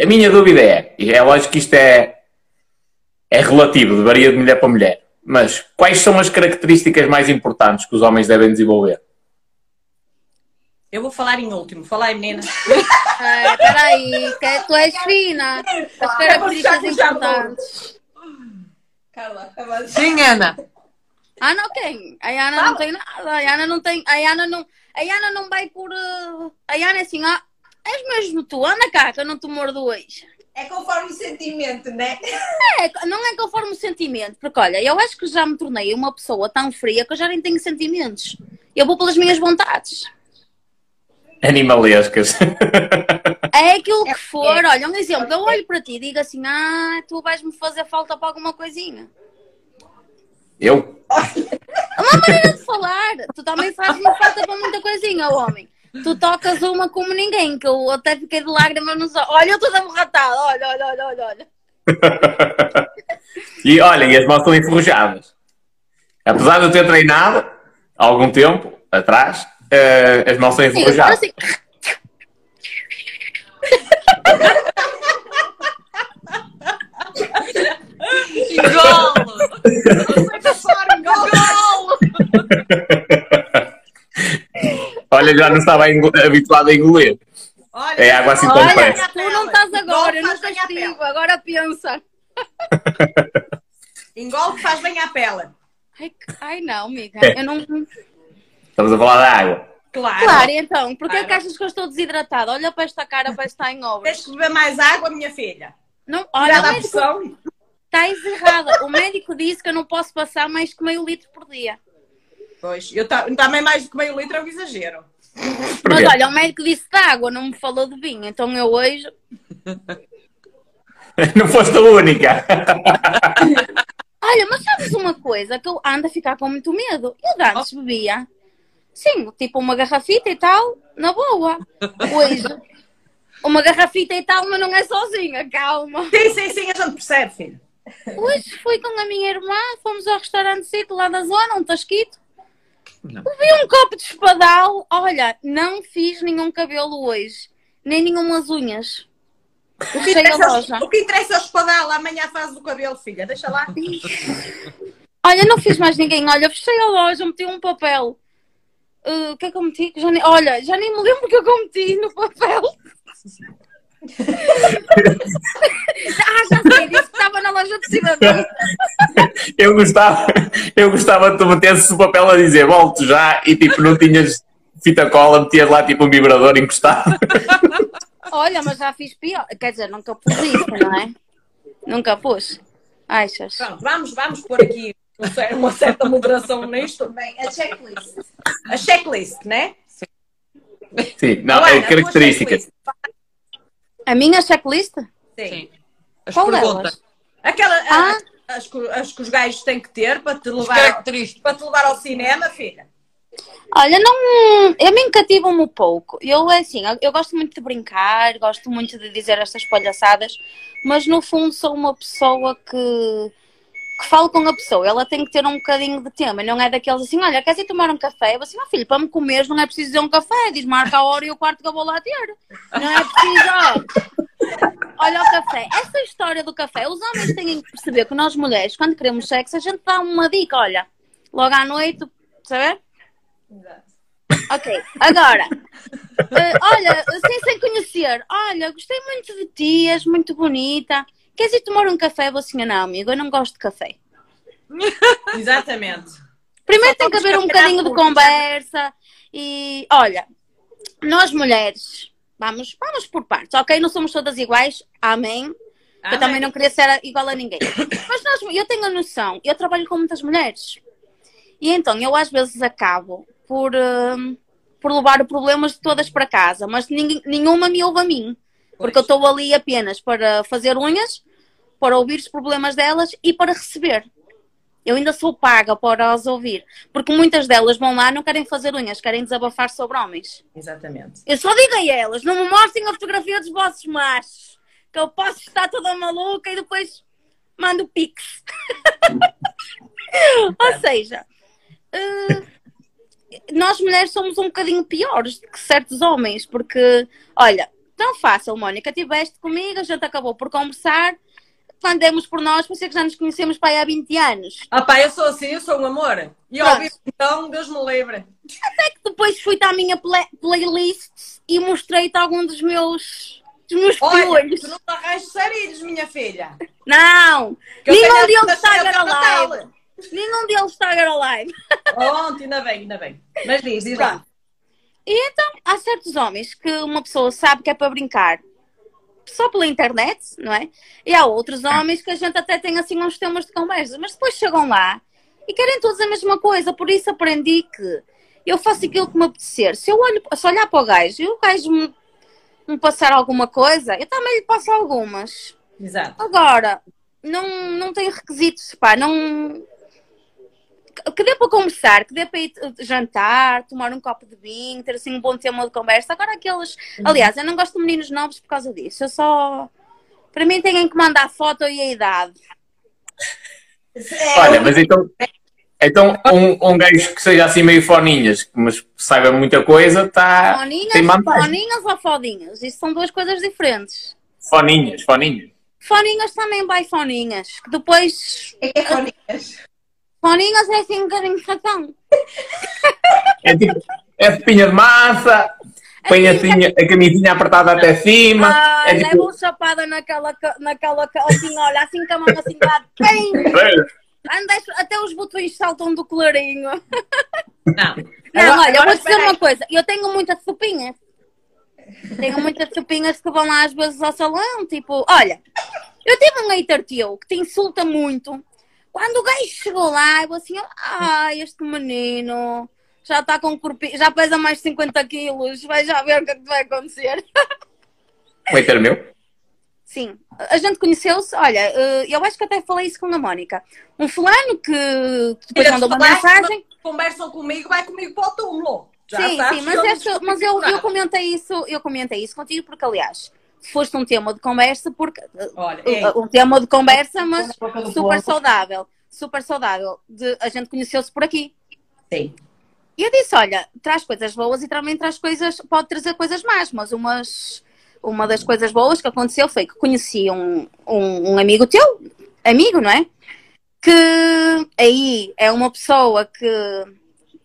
A minha dúvida é, e é lógico que isto é, é relativo, varia de mulher para mulher, mas quais são as características mais importantes que os homens devem desenvolver? Eu vou falar em último, falar em menina. É, peraí, que tu és fina. As características importantes. Agora- Sim, Ana. Ah, não tem. A Ana não tem nada. A Ana não tem. A Ana não, a Ana não vai por. uh, A Ana é assim, ah, és mesmo tu, anda cá, que eu não te mordo hoje. É conforme o sentimento, né? É, não é conforme o sentimento, porque olha, eu acho que já me tornei uma pessoa tão fria que eu já nem tenho sentimentos. Eu vou pelas minhas vontades. Animalescas. É aquilo que for, olha, um exemplo, eu olho para ti e digo assim, ah, tu vais-me fazer falta para alguma coisinha. Eu? de falar. Tu também fazes uma falta para muita coisinha, homem. Tu tocas uma como ninguém, que eu até fiquei de lágrimas nos olhos. Olha, eu estou aborratada. Olha, olha, olha, olha, olha. E olhem, as mãos estão enferrujadas. Apesar de eu ter treinado há algum tempo atrás, eh, as mãos estão Sim, eu enferrujadas. assim, Engolo! Gol! Olha, já não estava habituado a engolir. Olha, É água assim tão olha, tu não estás agora, eu não castigo. pele. Agora pensa. Engole que faz bem à pele. Ai, ai, não, amiga. É. Eu não. Estamos a falar da água. Claro. Claro, então, porquê Claro. que achas que eu estou desidratada? Olha para esta cara, para estar em obras. Tens que beber mais água, minha filha. Não, Olha a médico, pressão. Estás errada. O médico disse que eu não posso passar mais que meio litro por dia. Pois, eu ta- também mais do que meio litro é um exagero. Mas olha, o médico disse de água, não me falou de vinho. Então eu hoje. Não foste a única. Olha, mas sabes uma coisa que eu ando a ficar com muito medo? Eu de antes bebia. Sim, tipo uma garrafita e tal, na boa. Hoje, uma garrafita e tal, mas não é sozinha, calma. Sim, sim, sim, a gente percebe, filho. Hoje fui com a minha irmã, fomos ao restaurante lá da zona, um tasquito. Não. Bebi um copo de espadal. Olha, não fiz nenhum cabelo hoje, nem nenhumas unhas. O que, interessa, loja. o que interessa é o espadal, amanhã faz o cabelo, filha. Deixa lá. Olha, não fiz mais ninguém. Olha, fechei a loja, meti um papel. Uh, O que é que eu meti? Já nem- olha, já nem me lembro o que é que eu meti no papel. Ah, já sei, disse que estava na loja de cidadão. Eu gostava, eu gostava de tu metesse o papel a dizer volto já e tipo não tinhas fita cola, metias lá tipo um vibrador encostado. Olha, mas já fiz pior. Quer dizer, nunca pus isso, não é? Nunca pus. Achas? Pronto, vamos, vamos pôr aqui um uma certa moderação nisto. Bem, a checklist. A checklist, né? Sim, não, é a tua características. A minha checklist? Sim. Sim. As Qual perguntas. delas? Aquela, Ah. a- as, que- as que os gajos têm que ter para te As levar, para te levar ao cinema, filha. Olha, não. Eu me encativo-me um pouco. Eu, é assim, eu- eu gosto muito de brincar, gosto muito de dizer estas palhaçadas, mas no fundo sou uma pessoa que. Que falo com a pessoa. Ela tem que ter um bocadinho de tema. Não é daqueles assim, olha, queres ir tomar um café? Eu assim, ó filho, para me comer não é preciso dizer um café. Diz, marca a hora e o quarto que eu vou lá ter. Não é preciso. Olha o café. Essa história do café, os homens têm que perceber que nós mulheres, quando queremos sexo, a gente dá uma dica, olha, logo à noite, saber? Ok, agora, eh, olha, sem, sem conhecer, olha, gostei muito de ti, és muito bonita. Queres ir tomar um café? Eu Vou assim, não, amigo, eu não gosto de café. Exatamente. Primeiro Só tem que haver um bocadinho de conversa e, olha, nós mulheres, vamos, vamos por partes, ok? Não somos todas iguais, amém. Eu também não queria ser igual a ninguém. Mas nós, eu tenho a noção, eu trabalho com muitas mulheres. E então eu às vezes acabo por, hum, por levar problemas de todas para casa, mas ninguém, nenhuma me ouve a mim. Porque eu estou ali apenas para fazer unhas, para ouvir os problemas delas e para receber. Eu ainda sou paga para as ouvir. Porque muitas delas vão lá não querem fazer unhas, querem desabafar sobre homens. Exatamente. Eu só digo a elas, não me mostrem a fotografia dos vossos machos. Que eu posso estar toda maluca e depois mando pix. Ou seja, eh, nós mulheres somos um bocadinho piores que certos homens, porque, olha, tão fácil, Mónica, estiveste comigo, a gente acabou por conversar, quando demos por nós, pensei que já nos conhecemos aí há 20 anos. Ah pá, eu sou assim, eu sou um amor. E Pronto. ouvi então, Deus me livre. Depois fui-te à minha play- playlist e mostrei-te algum dos meus, dos meus Olha, piolhos. tu não arranjas sarilhos, minha filha. Não! Que Nenhum deles está a cena ver a de Natal. live. Nenhum deles está a ver a live. Pronto, ainda bem, ainda bem. Mas diz, diz lá. E então, há certos homens que uma pessoa sabe que é para brincar só pela internet, não é? E há outros homens que a gente até tem assim uns temas de conversa, mas depois chegam lá e querem todos a mesma coisa. Por isso aprendi que eu faço aquilo que me apetecer. Se eu olho, se olhar para o gajo e o gajo me, me passar alguma coisa, eu também lhe passo algumas. Exato. Agora, não, não tem requisitos, pá, não. Que dê para conversar, que dê para ir jantar, tomar um copo de vinho, ter assim um bom tema de conversa. Agora aqueles. Aliás, eu não gosto de meninos novos por causa disso. Eu só. Para mim têm que mandar foto e a idade. Olha, mas então, então um, um gajo que seja assim meio foninhas, mas saiba muita coisa, tá, Foninhas, tem vantagem. foninhas ou fodinhas? Isso são duas coisas diferentes. Foninhas, foninhas. Foninhas também vai foninhas. Que depois. É que é foninhas? Foninhas é assim um bocadinho fatão. É tipo, é espinha de massa, põe assim a camisinha apertada até cima. Ah, é leva tipo, um chapada naquela, naquela, assim, olha, assim com a mão assim. Pim! Anda, até os botões saltam do colarinho. Não. Não, Agora- olha, eu vou dizer uma coisa. Eu tenho muitas sopinhas. Tenho muitas sopinhas que vão lá às vezes ao salão. Tipo, olha, eu tive um hater teu que te insulta muito. Quando o gajo chegou lá, eu assim, ah, este menino já está com corpinho, já pesa mais de 50 quilos, vai já ver o que é que vai acontecer. um hater meu. Sim, a gente conheceu-se, olha, eh, eu acho que até falei isso com a Mónica. Um fulano que depois mandou uma mensagem. Conversam comigo, vai comigo para o túmulo. Já sim, sim, mas, eu esta- mas eu, eu comentei isso, eu comentei isso contigo porque, aliás, foste um tema de conversa, porque Olha, ei, um tema de conversa, mas super saudável. Super saudável. De, a gente conheceu-se por aqui. sim. E eu disse, olha, traz coisas boas e também traz coisas, pode trazer coisas más, mas umas, uma das coisas boas que aconteceu foi que conheci um, um, um amigo teu, amigo, não é? Que aí é uma pessoa que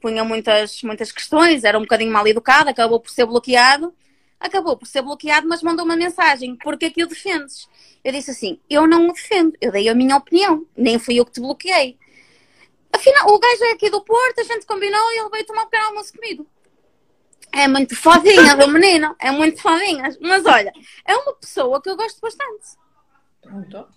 punha muitas, muitas questões, era um bocadinho mal educado, acabou por ser bloqueado, acabou por ser bloqueado, mas mandou uma mensagem, porque é que o defendes? Eu disse assim, eu não o defendo, eu dei a minha opinião, nem fui eu que te bloqueei. Afinal, o gajo é aqui do Porto, a gente combinou e ele veio tomar um pequeno almoço comigo. É muito fodinha do menino, é muito fodinha. Mas olha, é uma pessoa que eu gosto bastante. Pronto.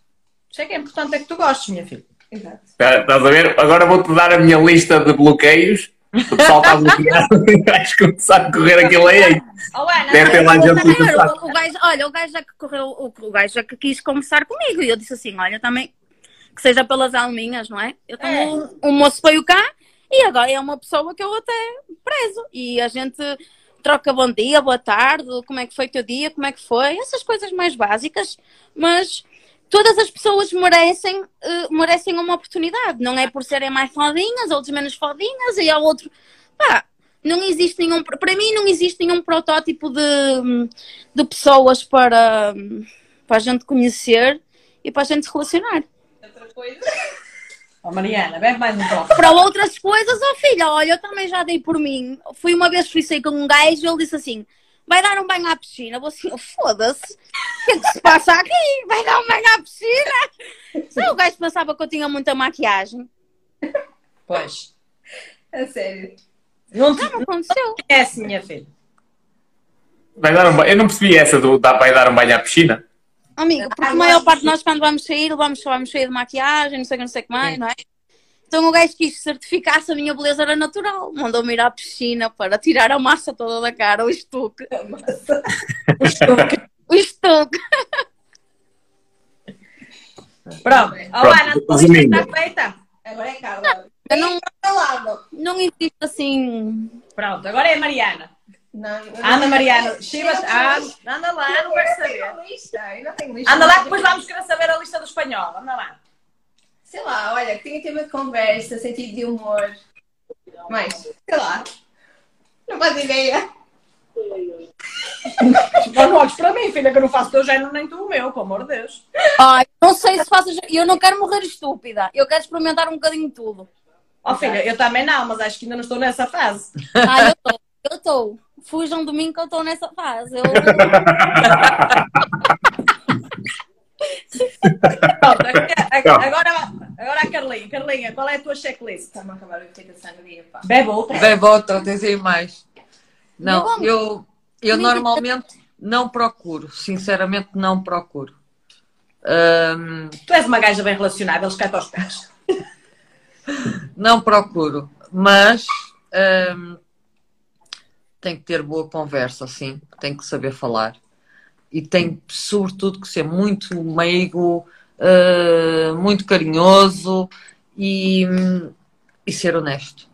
Sei que é importante é que tu gostes, minha filha. Exato. Tá- Estás a ver? Agora vou-te dar a minha lista de bloqueios. O pessoal está bloqueado. Vais começar a correr aquilo aí. Oh, Ana, Deve ter lá gente o, o gajo, olha, o gajo já que correu, o, o gajo já que quis conversar comigo e eu disse assim, olha, também que seja pelas alminhas, não é? Eu tenho um, um moço veio cá e agora é uma pessoa que eu até prezo e a gente troca bom dia, boa tarde, como é que foi o teu dia, como é que foi, essas coisas mais básicas, mas todas as pessoas merecem, eh, merecem uma oportunidade, não é por serem mais fodinhas, outros menos fodinhas e ao outro, pá, não existe nenhum, para mim não existe nenhum protótipo de, de pessoas para, para a gente conhecer e para a gente se relacionar. outra coisa. Oh, Mariana, bebe mais um copo. Para outras coisas, ó filha, olha, eu também já dei por mim. Fui uma vez, fui sair com um gajo e ele disse assim: vai dar um banho à piscina. Eu vou assim, foda-se, o que é que se passa aqui? Vai dar um banho à piscina? Só o gajo pensava que eu tinha muita maquiagem. Pois. A sério. Não te Não aconteceu. conhece, minha filha. Vai dar um banho. Eu não percebi essa do dá para ir dar um banho à piscina. Amigo, porque a maior parte de nós, quando vamos sair, vamos, vamos sair de maquiagem, não sei o que, não sei o que mais, não é? Então o gajo quis certificar se a minha beleza era natural. Mandou-me ir à piscina para tirar a massa toda da cara, o estuque. O estuque. O estuque. Pronto. Oh, Pronto, Ana, a tua lista está feita. Agora é Carla. Eu não, não existe assim. Pronto, agora é a Mariana. Não, não, Anda, não. Mariana. Chivas, ah, anda lá, não quero saber. Lista, não tenho lista. Anda lá, depois vamos querer saber a lista do espanhol. Anda lá. Sei lá, olha, que tenha tema de conversa, sentido de humor. Mas, sei lá. Não faz ideia. Não, não olhes para mim, filha, que eu não faço o teu género nem tu o meu, pelo amor de Deus. Ai, não sei se faço. Eu não quero morrer estúpida. Eu quero experimentar um bocadinho tudo. Ó filha, eu também não, mas acho que ainda não estou nessa fase. Ah, eu estou. Eu estou. Fujam de mim que eu estou nessa fase. Eu... Pronto, agora, agora, agora a Carlinha. Carlinha, qual é a tua checklist? Está-me a acabar o efeito de sangria, pá. Bebe outra. Bebe outra, tens aí mais. Não, eu, eu normalmente não procuro. Sinceramente, não procuro. Ahm, Tu és uma gaja bem relacionada, eles caem aos pés. não procuro. Mas ahm, tem que ter boa conversa, sim. Tem que saber falar. E tem, sobretudo, que ser muito meigo, ah, muito carinhoso e, e ser honesto.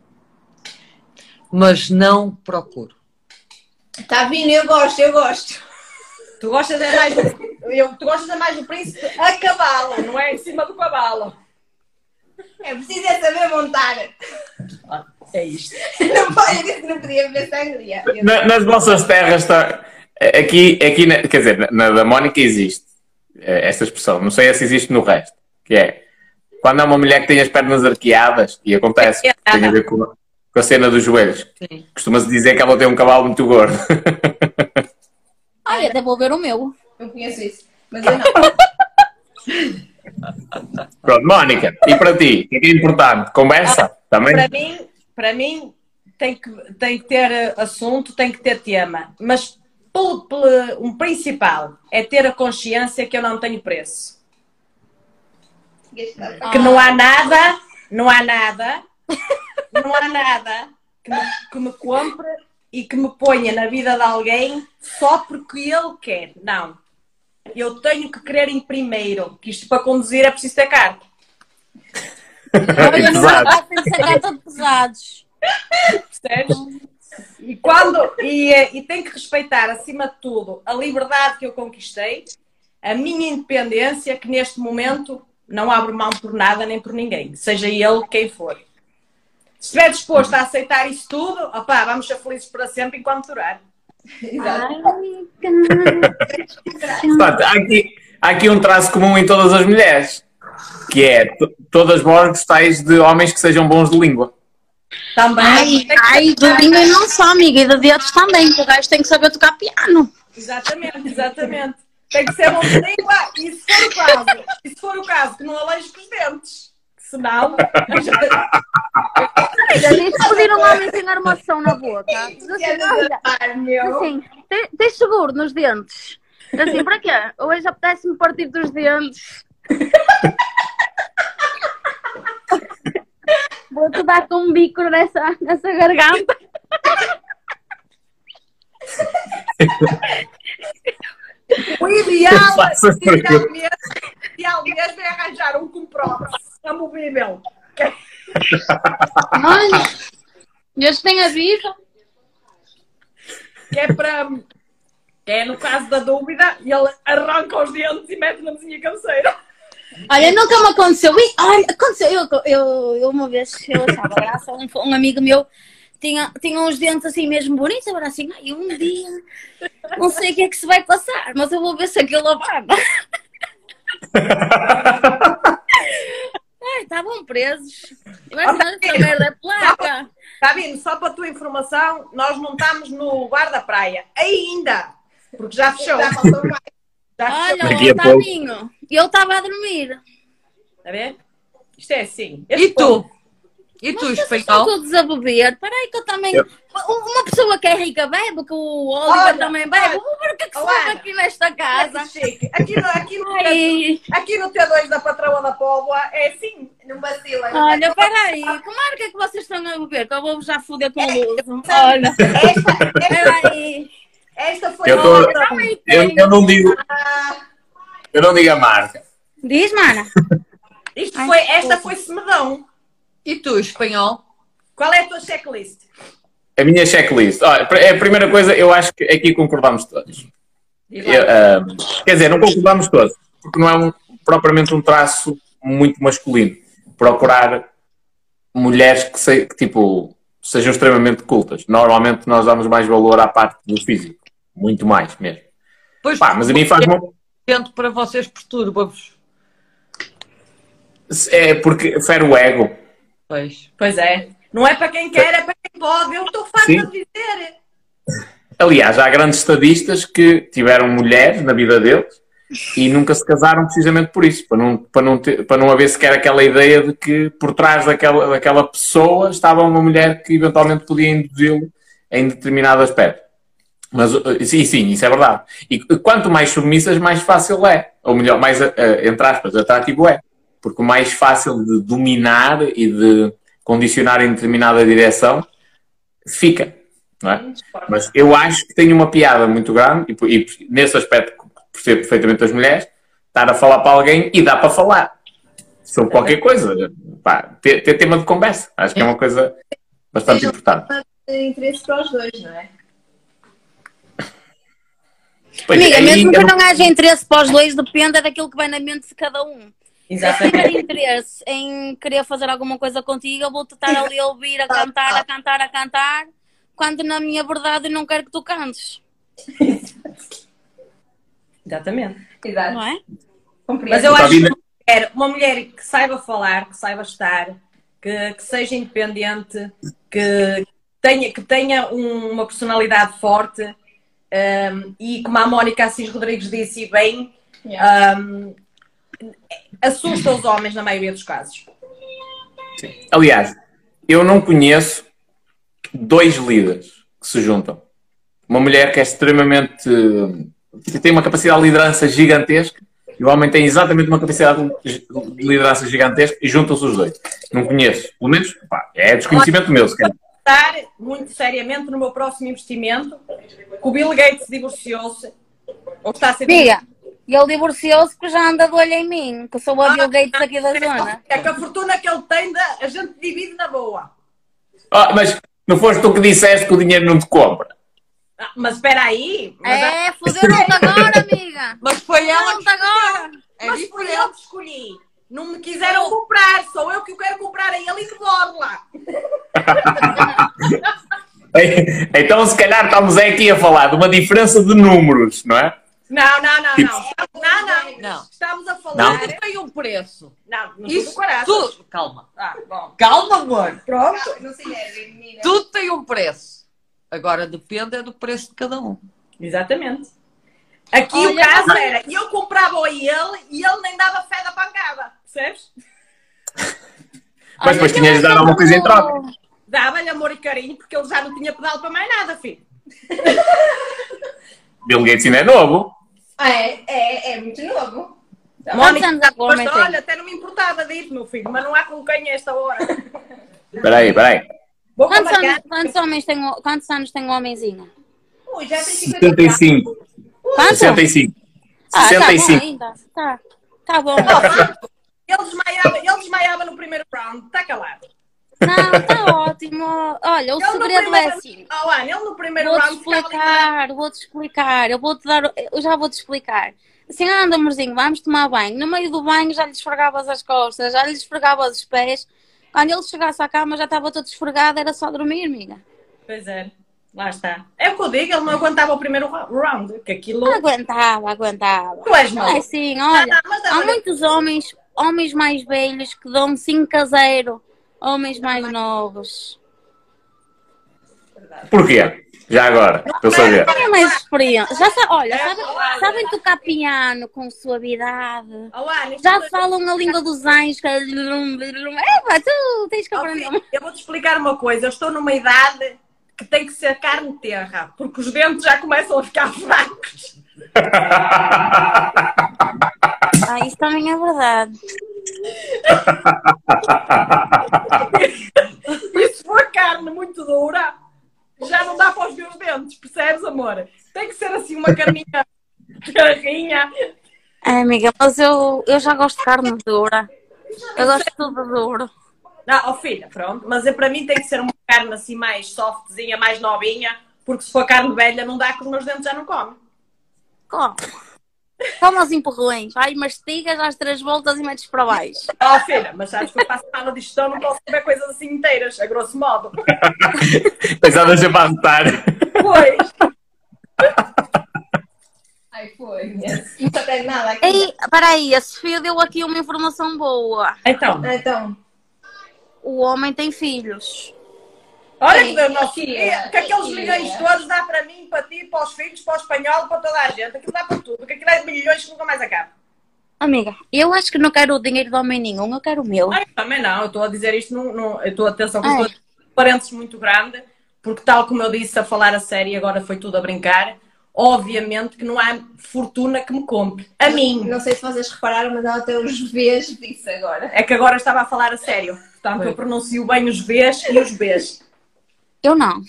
Mas não procuro. Está vindo, eu gosto, eu gosto. Tu gostas é mais do, eu, tu gostas é mais do príncipe a cavalo, não é em cima do cavalo. É preciso é saber montar. É isto. Não pode dizer que não podia beber sangria. Na- nas vossas terras está. Aqui, aqui na- quer dizer, na, na da Mónica existe esta expressão. Não sei se existe no resto. Que é quando há uma mulher que tem as pernas arqueadas, e acontece, É, tem a ver com, com a cena dos joelhos. Sim. Costuma-se dizer que ela tem um cavalo muito gordo. Ai, até vou ver o meu. Eu conheço isso. Mas eu não. Pronto, Mónica, e para ti, o que é é importante? Conversa? Também? Para mim, para mim tem, que, tem que ter assunto, tem que ter tema. Mas um principal é ter a consciência que eu não tenho preço. Que não há nada, não há nada, não há nada que me, que me compre e que me ponha na vida de alguém só porque ele quer. Não. Eu tenho que querer em primeiro, que isto para conduzir é preciso ter carta. Olha, que ser carta de pesados. Percebes? E, quando, e, eh, e tem que respeitar, acima de tudo, a liberdade que eu conquistei, a minha independência, que neste momento não abro mão por nada nem por ninguém, seja ele quem for. Se estiver disposto a aceitar isso tudo, opá, vamos ser felizes para sempre enquanto durar. Exato. Portanto, há aqui, há aqui um traço comum em todas as mulheres, que é to- todas vós gostais de homens que sejam bons de língua. Também. Ai, ser- língua e não só, amiga, e de dedos também, que o gajo tem que saber tocar piano. Exatamente, exatamente. Tem que ser bom de língua e se for o caso, e se for o caso, que não aleije com os dentes. Senão, Amiga, que pedir um homem sem armação na boca. Assim, assim, "Tem- tens seguro nos dentes. Assim, para quê? Hoje apetece-me partir dos dentes. Vou-te dar com um bico nessa, nessa garganta. O ideal, o ideal mesmo, o ideal mesmo é arranjar um com prova. Amovível. Olha, Deus tem aviso. Que é para. Que é no caso da dúvida, e ele arranca os dentes e mete na mesinha cabeceira. Olha, nunca me aconteceu. Ih, Olha, aconteceu. Eu, eu, eu uma vez eu achava graça, um, um amigo meu tinha, tinha uns dentes assim mesmo bonitos, agora assim, ai, um dia não sei o que é que se vai passar, mas eu vou ver se aquilo apaga. Ai, estavam presos. Vai ser essa merda é placa. Está vendo? Só para a tua informação, nós não estamos no bar da praia. Ainda! Porque já fechou. Já fechou. Olha, Daqui a o pouco. Tavinho. Eu estava a dormir. Está ver? Isto é assim. E Este tu? E tu, espanhol? todos a beber. Peraí que eu também... Eu- Uma pessoa que é rica bebe, que o Oliver Olha, também bebe. olha. O que é que se Olha. aqui nesta casa. ponto, Chique. Aqui no, aqui, no, Ai, aqui no T2 da Patroa da Póvoa é assim. Não vacila. não olha, peraí. Que marca é que vocês estão a beber? Que eu vou já foder com o luso. Olha, Esta, esta, peraí. esta foi Eu a tô- Eu, eu não digo, Ah, eu não digo a marca. Diz, mana. Isto foi, esta foi semedão. E tu, espanhol? Qual é a tua checklist? A minha checklist. Olha, é a primeira coisa, eu acho que aqui concordamos todos. Eu, ah, quer dizer, não concordamos todos, porque não é um- propriamente um traço muito masculino. Procurar mulheres que, se- que, tipo, sejam extremamente cultas. Normalmente nós damos mais valor à parte do físico. Muito mais mesmo. Pois Pá, mas a mim faz tento para vocês perturba-vos. É porque fere o ego. Pois. Pois é. Não é para quem quer, é para quem pode. Eu estou farta Sim. de dizer. Aliás, há grandes estadistas que tiveram mulheres na vida deles e nunca se casaram precisamente por isso, para não, para não, ter- para não haver sequer aquela ideia de que por trás daquela, daquela pessoa estava uma mulher que eventualmente podia induzi-lo em determinado aspecto. Mas uh, sim, sim, isso é verdade. E quanto mais submissas, mais fácil é. Ou melhor, mais, uh, entre aspas, atrativo é. Porque o mais fácil de dominar e de condicionar em determinada direção fica. Não é? Mas eu acho que tem uma piada muito grande, e, e por- nesse aspecto percebo perfeitamente as mulheres, estar a falar para alguém e dá para falar sobre qualquer coisa. Pá, ter, ter tema de conversa. Acho que é uma coisa bastante importante. tem interesse para os dois, não é? Pois, Amiga, aí mesmo que não- não haja interesse para os dois, depende daquilo que vai na mente de cada um. Se Exatamente. tiver interesse em querer fazer alguma coisa contigo, eu vou-te estar ali a ouvir, a cantar, a cantar, a cantar, quando na minha verdade eu não quero que tu cantes, Exatamente. Exato. não é? Compreendo. Mas eu Está acho que uma mulher, uma mulher que saiba falar, que saiba estar, que, que seja independente, que tenha, que tenha um- uma personalidade forte um, e como a Mónica Assis Rodrigues disse bem, Yeah. um, assusta os homens na maioria dos casos. Aliás, eu não conheço dois líderes que se juntam. Uma mulher que é extremamente. que tem uma capacidade de liderança gigantesca e o homem tem exatamente uma capacidade de liderança gigantesca e juntam-se os dois. Não conheço. Pelo menos, pá, é desconhecimento meu, se calhar. Estar muito seriamente no meu próximo investimento, que o Bill Gates divorciou-se, ou está a ser Amiga, ele divorciou-se porque já anda de olho em mim, que eu sou a Bill Gates aqui da zona. É que a fortuna que ele tem, a gente divide na boa. Ah, mas não foste tu que disseste que o dinheiro não te compra. Ah, Mas espera aí. Mas, É, foderam-te agora, amiga. Mas foi ela que agora. é mas diferente. eu que escolhi. Não me quiseram comprar, sou eu que o quero comprar a ele e de borla. Então, se calhar, estamos aqui a falar de uma diferença de números, não é? Não, não, não, Tipo- não. Não, não. Não. Estamos a falar. Não? Tudo tem um preço. Não, não Isso tudo. Calma. Ah, bom. Calma, amor. Pronto. Não se enervem, menina. Tudo tem um preço. Agora depende é do preço de cada um. Exatamente. Aqui o Olha, caso mas- era, eu comprava a ele e ele nem dava fé da pancada. Percebes? Mas depois tinhas de dar alguma coisa em troca. Dava-lhe amor e carinho porque ele já não tinha pedal para mais nada, filho. Bill Gates ainda é novo. Ah, é, é, é muito novo. Quantos anos é que o homem mas olha, até não me importava de ir, meu filho, mas não há com quem a esta hora. Espera aí, espera aí. Vou Quantos anos, quantos, homens tem, quantos anos tem o homenzinho? Ui, já tem 50 65. Quanto? 65. Ah, tá 65. bom ainda. Tá, tá bom. Ele desmaiava, ele desmaiava no primeiro round, está calado. Não, tá ótimo. Olha, o Ele segredo é primeiro- assim. Oh, Ana, ele no primeiro Vou-te round ficava ali- explicar, vou-te explicar. Eu vou-te dar, eu já vou-te explicar. Assim, anda, amorzinho, vamos tomar banho. No meio do banho já lhe esfregavas as costas, já lhe esfregavas os pés. Quando ele chegasse à cama já estava todo esfregado, era só dormir, amiga. Pois é, lá está. É o que eu digo, ele não aguentava o primeiro round, que aquilo... Aguentava, aguentava. Tu és Não mau. é assim, olha. Não, mas Há olha- muitos homens, homens mais velhos que dão 5 a 0. Homens mais novos. Porquê? Já agora, para saber. Mais experiência. Já sa- olha, sabem, sabem tocar piano com suavidade. Já falam a língua dos anjos. que é tu tens que aprender. eu vou-te explicar uma coisa. Eu estou numa idade que tem que ser carne terra, porque os dentes já começam a ficar fracos. Ah, isso também é verdade. Se for carne muito dura, já não dá para os meus dentes, percebes, amor? Tem que ser assim uma carninha, carrinha. Ai, amiga, mas eu, eu já gosto de carne dura. Eu gosto de tudo duro. Não, oh filha, pronto. Mas é, para mim tem que ser uma carne assim mais softzinha, mais novinha, porque se for carne velha não dá que os meus dentes já não comem. Como? Como os empurrões. Vai, mastigas às três voltas e metes para baixo. Oh filha, mas sabes que eu passo mal no digestão, não posso comer coisas assim inteiras, a grosso modo. Pensava sempre a anotar. Pois. Ai, foi. Não tem nada aqui. Ei, peraí, a Sofia deu aqui uma informação boa. Então, Então, O homem tem filhos. Olha que, nosso, tia, que aqueles tia. milhões todos dá para mim, para ti, para os filhos, para o espanhol, para toda a gente. Aquilo dá para tudo, porque aquilo é de milhões que nunca mais acaba. Amiga, eu acho que não quero o dinheiro de homem nenhum, eu quero o meu. Ai, também não, eu estou a dizer isto, num- eu estou a atenção, que estou a dizer parênteses muito grande, porque tal como eu disse, a falar a sério, e agora foi tudo a brincar, obviamente que não há fortuna que me compre. A mim. não sei se vocês repararam, mas ela até os Vs disse agora. É que agora estava a falar a sério. Portanto, eu pronuncio bem os Vs e os Bs. Eu não.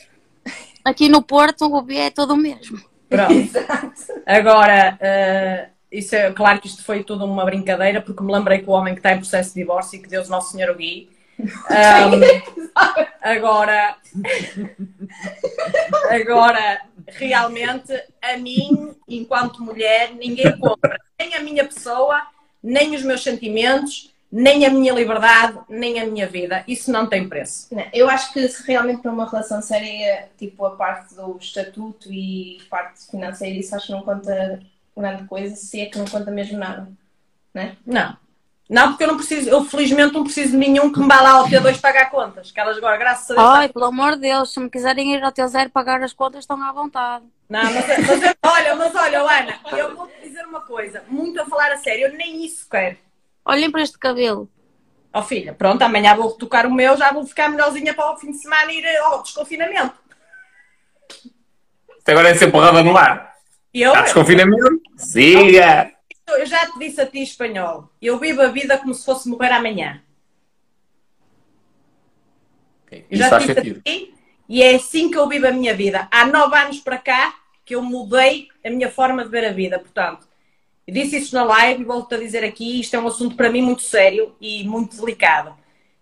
Aqui no Porto o B é todo o mesmo. Pronto. Exato. Agora, eh, isso é claro que isto foi tudo uma brincadeira, porque me lembrei que o homem que está em processo de divórcio e que Deus Nosso Senhor o guie. Ahm, agora, agora, realmente, a mim, enquanto mulher, ninguém compra nem a minha pessoa, nem os meus sentimentos, nem a minha liberdade, nem a minha vida. Isso não tem preço. Não, eu acho que se realmente para uma relação séria, tipo a parte do estatuto e parte financeira, isso acho que não conta grande coisa, se é que não conta mesmo nada. Não. Não, porque eu não preciso, eu felizmente não preciso de nenhum que me vá lá ao T2 pagar contas. Que elas agora, graças a Deus, Ai, pelo amor de Deus, se me quiserem ir ao teu zero pagar as contas, estão à vontade. Não, mas, mas eu- olha, mas olha, Ana, eu vou te dizer uma coisa, muito a falar a sério, eu nem isso quero. Olhem para este cabelo. Ó filha, pronto, amanhã vou retocar o meu, já vou ficar melhorzinha para o fim de semana ir ao desconfinamento. Isto agora é ser porrada no ar. E eu, Há desconfinamento? Siga! eu já te disse a ti espanhol, eu vivo a vida como se fosse morrer amanhã. Ok, Eu Isso já faz te disse a sentido. ti e é assim que eu vivo a minha vida. Há nove anos para cá que eu mudei a minha forma de ver a vida, portanto. Disse isso na live e volto a dizer aqui, isto é um assunto para mim muito sério e muito delicado.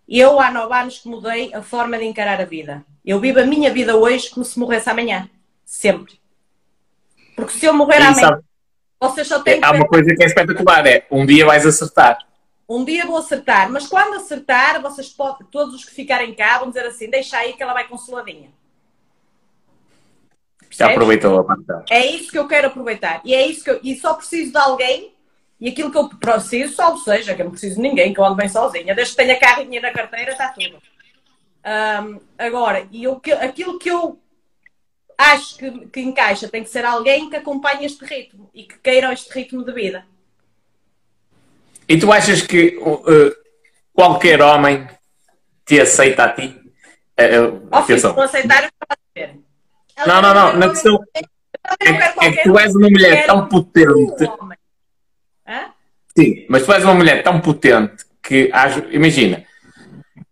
Eu há nove anos que mudei a forma de encarar a vida. Eu vivo a minha vida hoje como se morresse amanhã. Sempre. Porque se eu morrer amanhã, vocês só têm que há uma coisa que é espetacular, é um dia vais acertar. um dia vou acertar, mas quando acertar, vocês podem, todos os que ficarem cá vão dizer assim, deixa aí que ela vai consoladinha. Percebes? aproveitou a parte É isso que eu quero aproveitar. E é isso que eu, e só preciso de alguém e aquilo que eu preciso, salvo seja, que eu não preciso de ninguém, que eu ando bem sozinha. Desde que tenha carro e dinheiro na carteira, está tudo. Ahm, agora, e eu, aquilo que eu acho que, que encaixa tem que ser alguém que acompanhe este ritmo e que queira este ritmo de vida. E tu achas que uh, uh, qualquer homem te aceita a ti? Uh, se atenção. não aceitar, eu fazer. Não, não, não. Na questão é, não quero que- é que tu és uma mulher tão potente. Sim, mas tu és uma mulher tão potente que, imagina,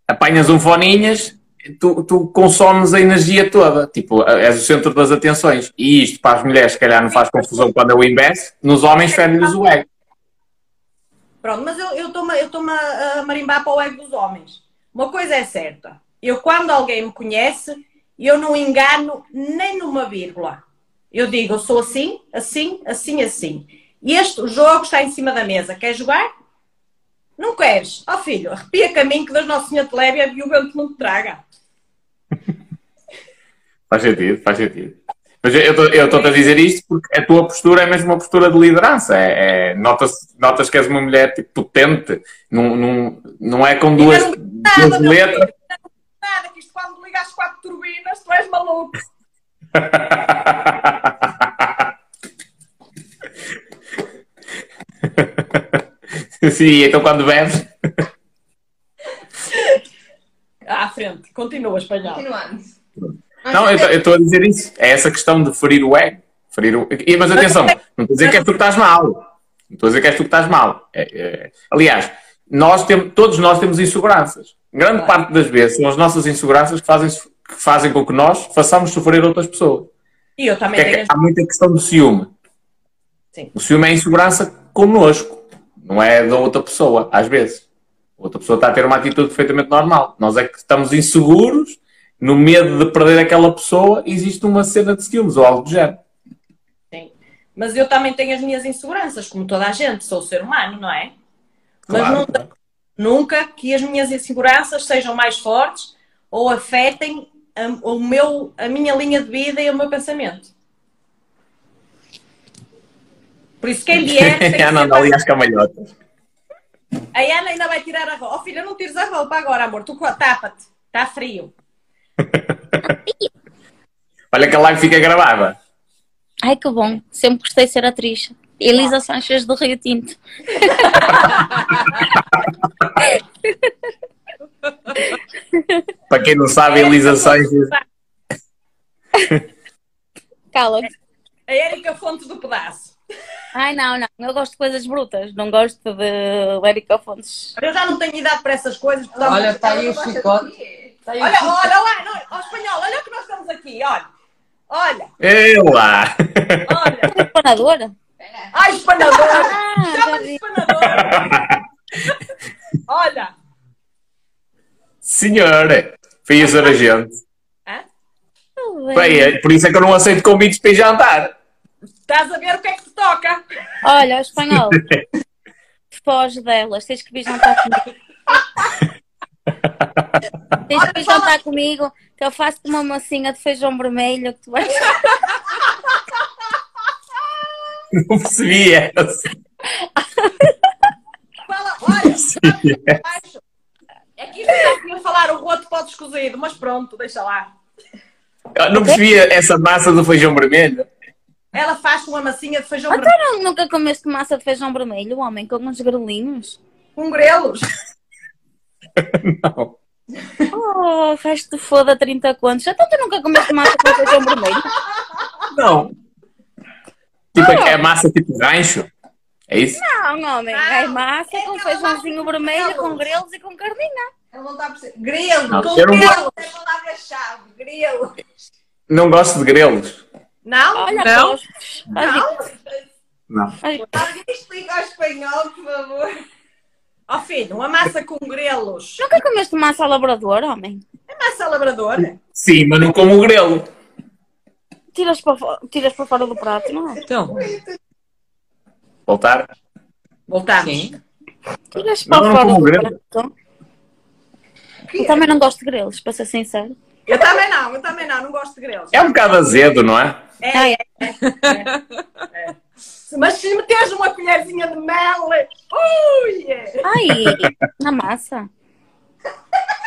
apanhas um foninhas, tu, tu consomes a energia toda. Tipo, és o centro das atenções. E isto para as mulheres, se calhar, não faz confusão quando é o inverso. Nos homens, fere-lhes o ego. Pronto, mas eu estou-me eu a marimbar para o ego dos homens. Uma coisa é certa. Eu, quando alguém me conhece, eu não engano nem numa vírgula. Eu digo, eu sou assim, assim, assim, assim. E este jogo está em cima da mesa. Quer jogar? Não queres? Ó filho, arrepia caminho que Deus Nosso Senhor te leve e o vento não te traga. Faz sentido, faz sentido. Mas eu estou- eu estou-te a dizer isto porque a tua postura é mesmo uma postura de liderança. É, é- notas, notas que és uma mulher tipo, potente. Não, não, não é com duas, duas letras. filho, nada, que isto quando liga as quatro turbinas, tu és maluco. Sim, então quando bebes. À frente, continua, espanhol. Continuando. Não, eu estou a dizer isso. É essa questão de ferir o ego. Ferir o... E, Mas atenção, não estou a dizer que és tu que estás mal. Não estou a dizer que és tu que estás mal. É, é- Aliás, nós temos, todos nós temos inseguranças. Grande parte das vezes são as nossas inseguranças que fazem, que fazem com que nós façamos sofrer outras pessoas. E eu também é tenho que há muita questão do ciúme. Sim. O ciúme é a insegurança connosco, não é da outra pessoa, às vezes. A outra pessoa está a ter uma atitude perfeitamente normal. Nós é que estamos inseguros, no medo de perder aquela pessoa, existe uma cena de ciúmes ou algo do género. Sim. Mas eu também tenho as minhas inseguranças, como toda a gente, sou ser humano, não é? Mas Claro. nunca, nunca que as minhas inseguranças sejam mais fortes ou afetem a, o meu, a minha linha de vida e o meu pensamento. Por isso, quem vier. tem que A Ana anda ali às camalhotas. A Ana ainda vai tirar a roupa. Oh filha, não tires a roupa agora, amor. Tu tapa-te. Está frio. Olha que a live fica gravada. Ai, que bom. Sempre gostei de ser atriz. Elisa Sanches do Rio Tinto. Para quem não sabe, Elisa Sanches. Cala-te. A Érica Fontes do Pedaço. Ai, não, não. Eu gosto de coisas brutas. Não gosto de Érica Fontes. Eu já não tenho idade para essas coisas. portanto- Olha, está aí o chicote. Está aí o Olha, chicote. olha lá. Não, ó, espanhol, olha o que nós estamos aqui. Olha. Olha. Eu lá! Olha. Espanadora? Ai, espanador. Ah, já Chama-lhe vi. espanador. Olha. Senhora! Foi isso a gente. Hã? Bem, é- por isso é que eu não aceito convites para ir jantar. Estás a ver o que é que te toca? Olha, o espanhol. Foge delas. Tens que vir jantar comigo. Tens que vir jantar comigo. Que eu faço uma massinha de feijão vermelho que tu vais. Não percebi essa. Fala, olha. Baixo. É que isto está aqui a falar o roto podes cozido, mas pronto, deixa lá. Eu Não percebi essa massa do feijão vermelho. Ela faz uma massinha de feijão Então vermelho não, nunca comeste massa de feijão vermelho, homem, com uns grelinhos? com grelos. Não. Oh, faz-te foda 30 contos. Então tu nunca comeste massa com feijão vermelho? Não. Tipo, é massa tipo rancho. É isso? Não, homem, é massa é com aquela feijãozinho vermelho, com grelos. e com carninha. Ela não está a perceber. Grelo, Não, com não grelo. É a palavra-chave. Não gosto de grelos. Não? Olha, Não? Não. olha, Alguém explica ao espanhol, por favor. Ó filho, uma massa com grelos. Nunca comeste massa ao labrador, homem? É massa labradora. Sim, mas não como grelo. Tiras para, tiras para fora do prato, não é? Então, Voltar? Voltamos. sim. Tiras para não fora do grelo. prato. Eu também não gosto de grelos, para ser sincero. Eu também não, eu tambem não, não gosto de grelos. É um bocado azedo, não é? Ai, É. Mas se meteres uma colherzinha de mel, ui! é. ai, na massa.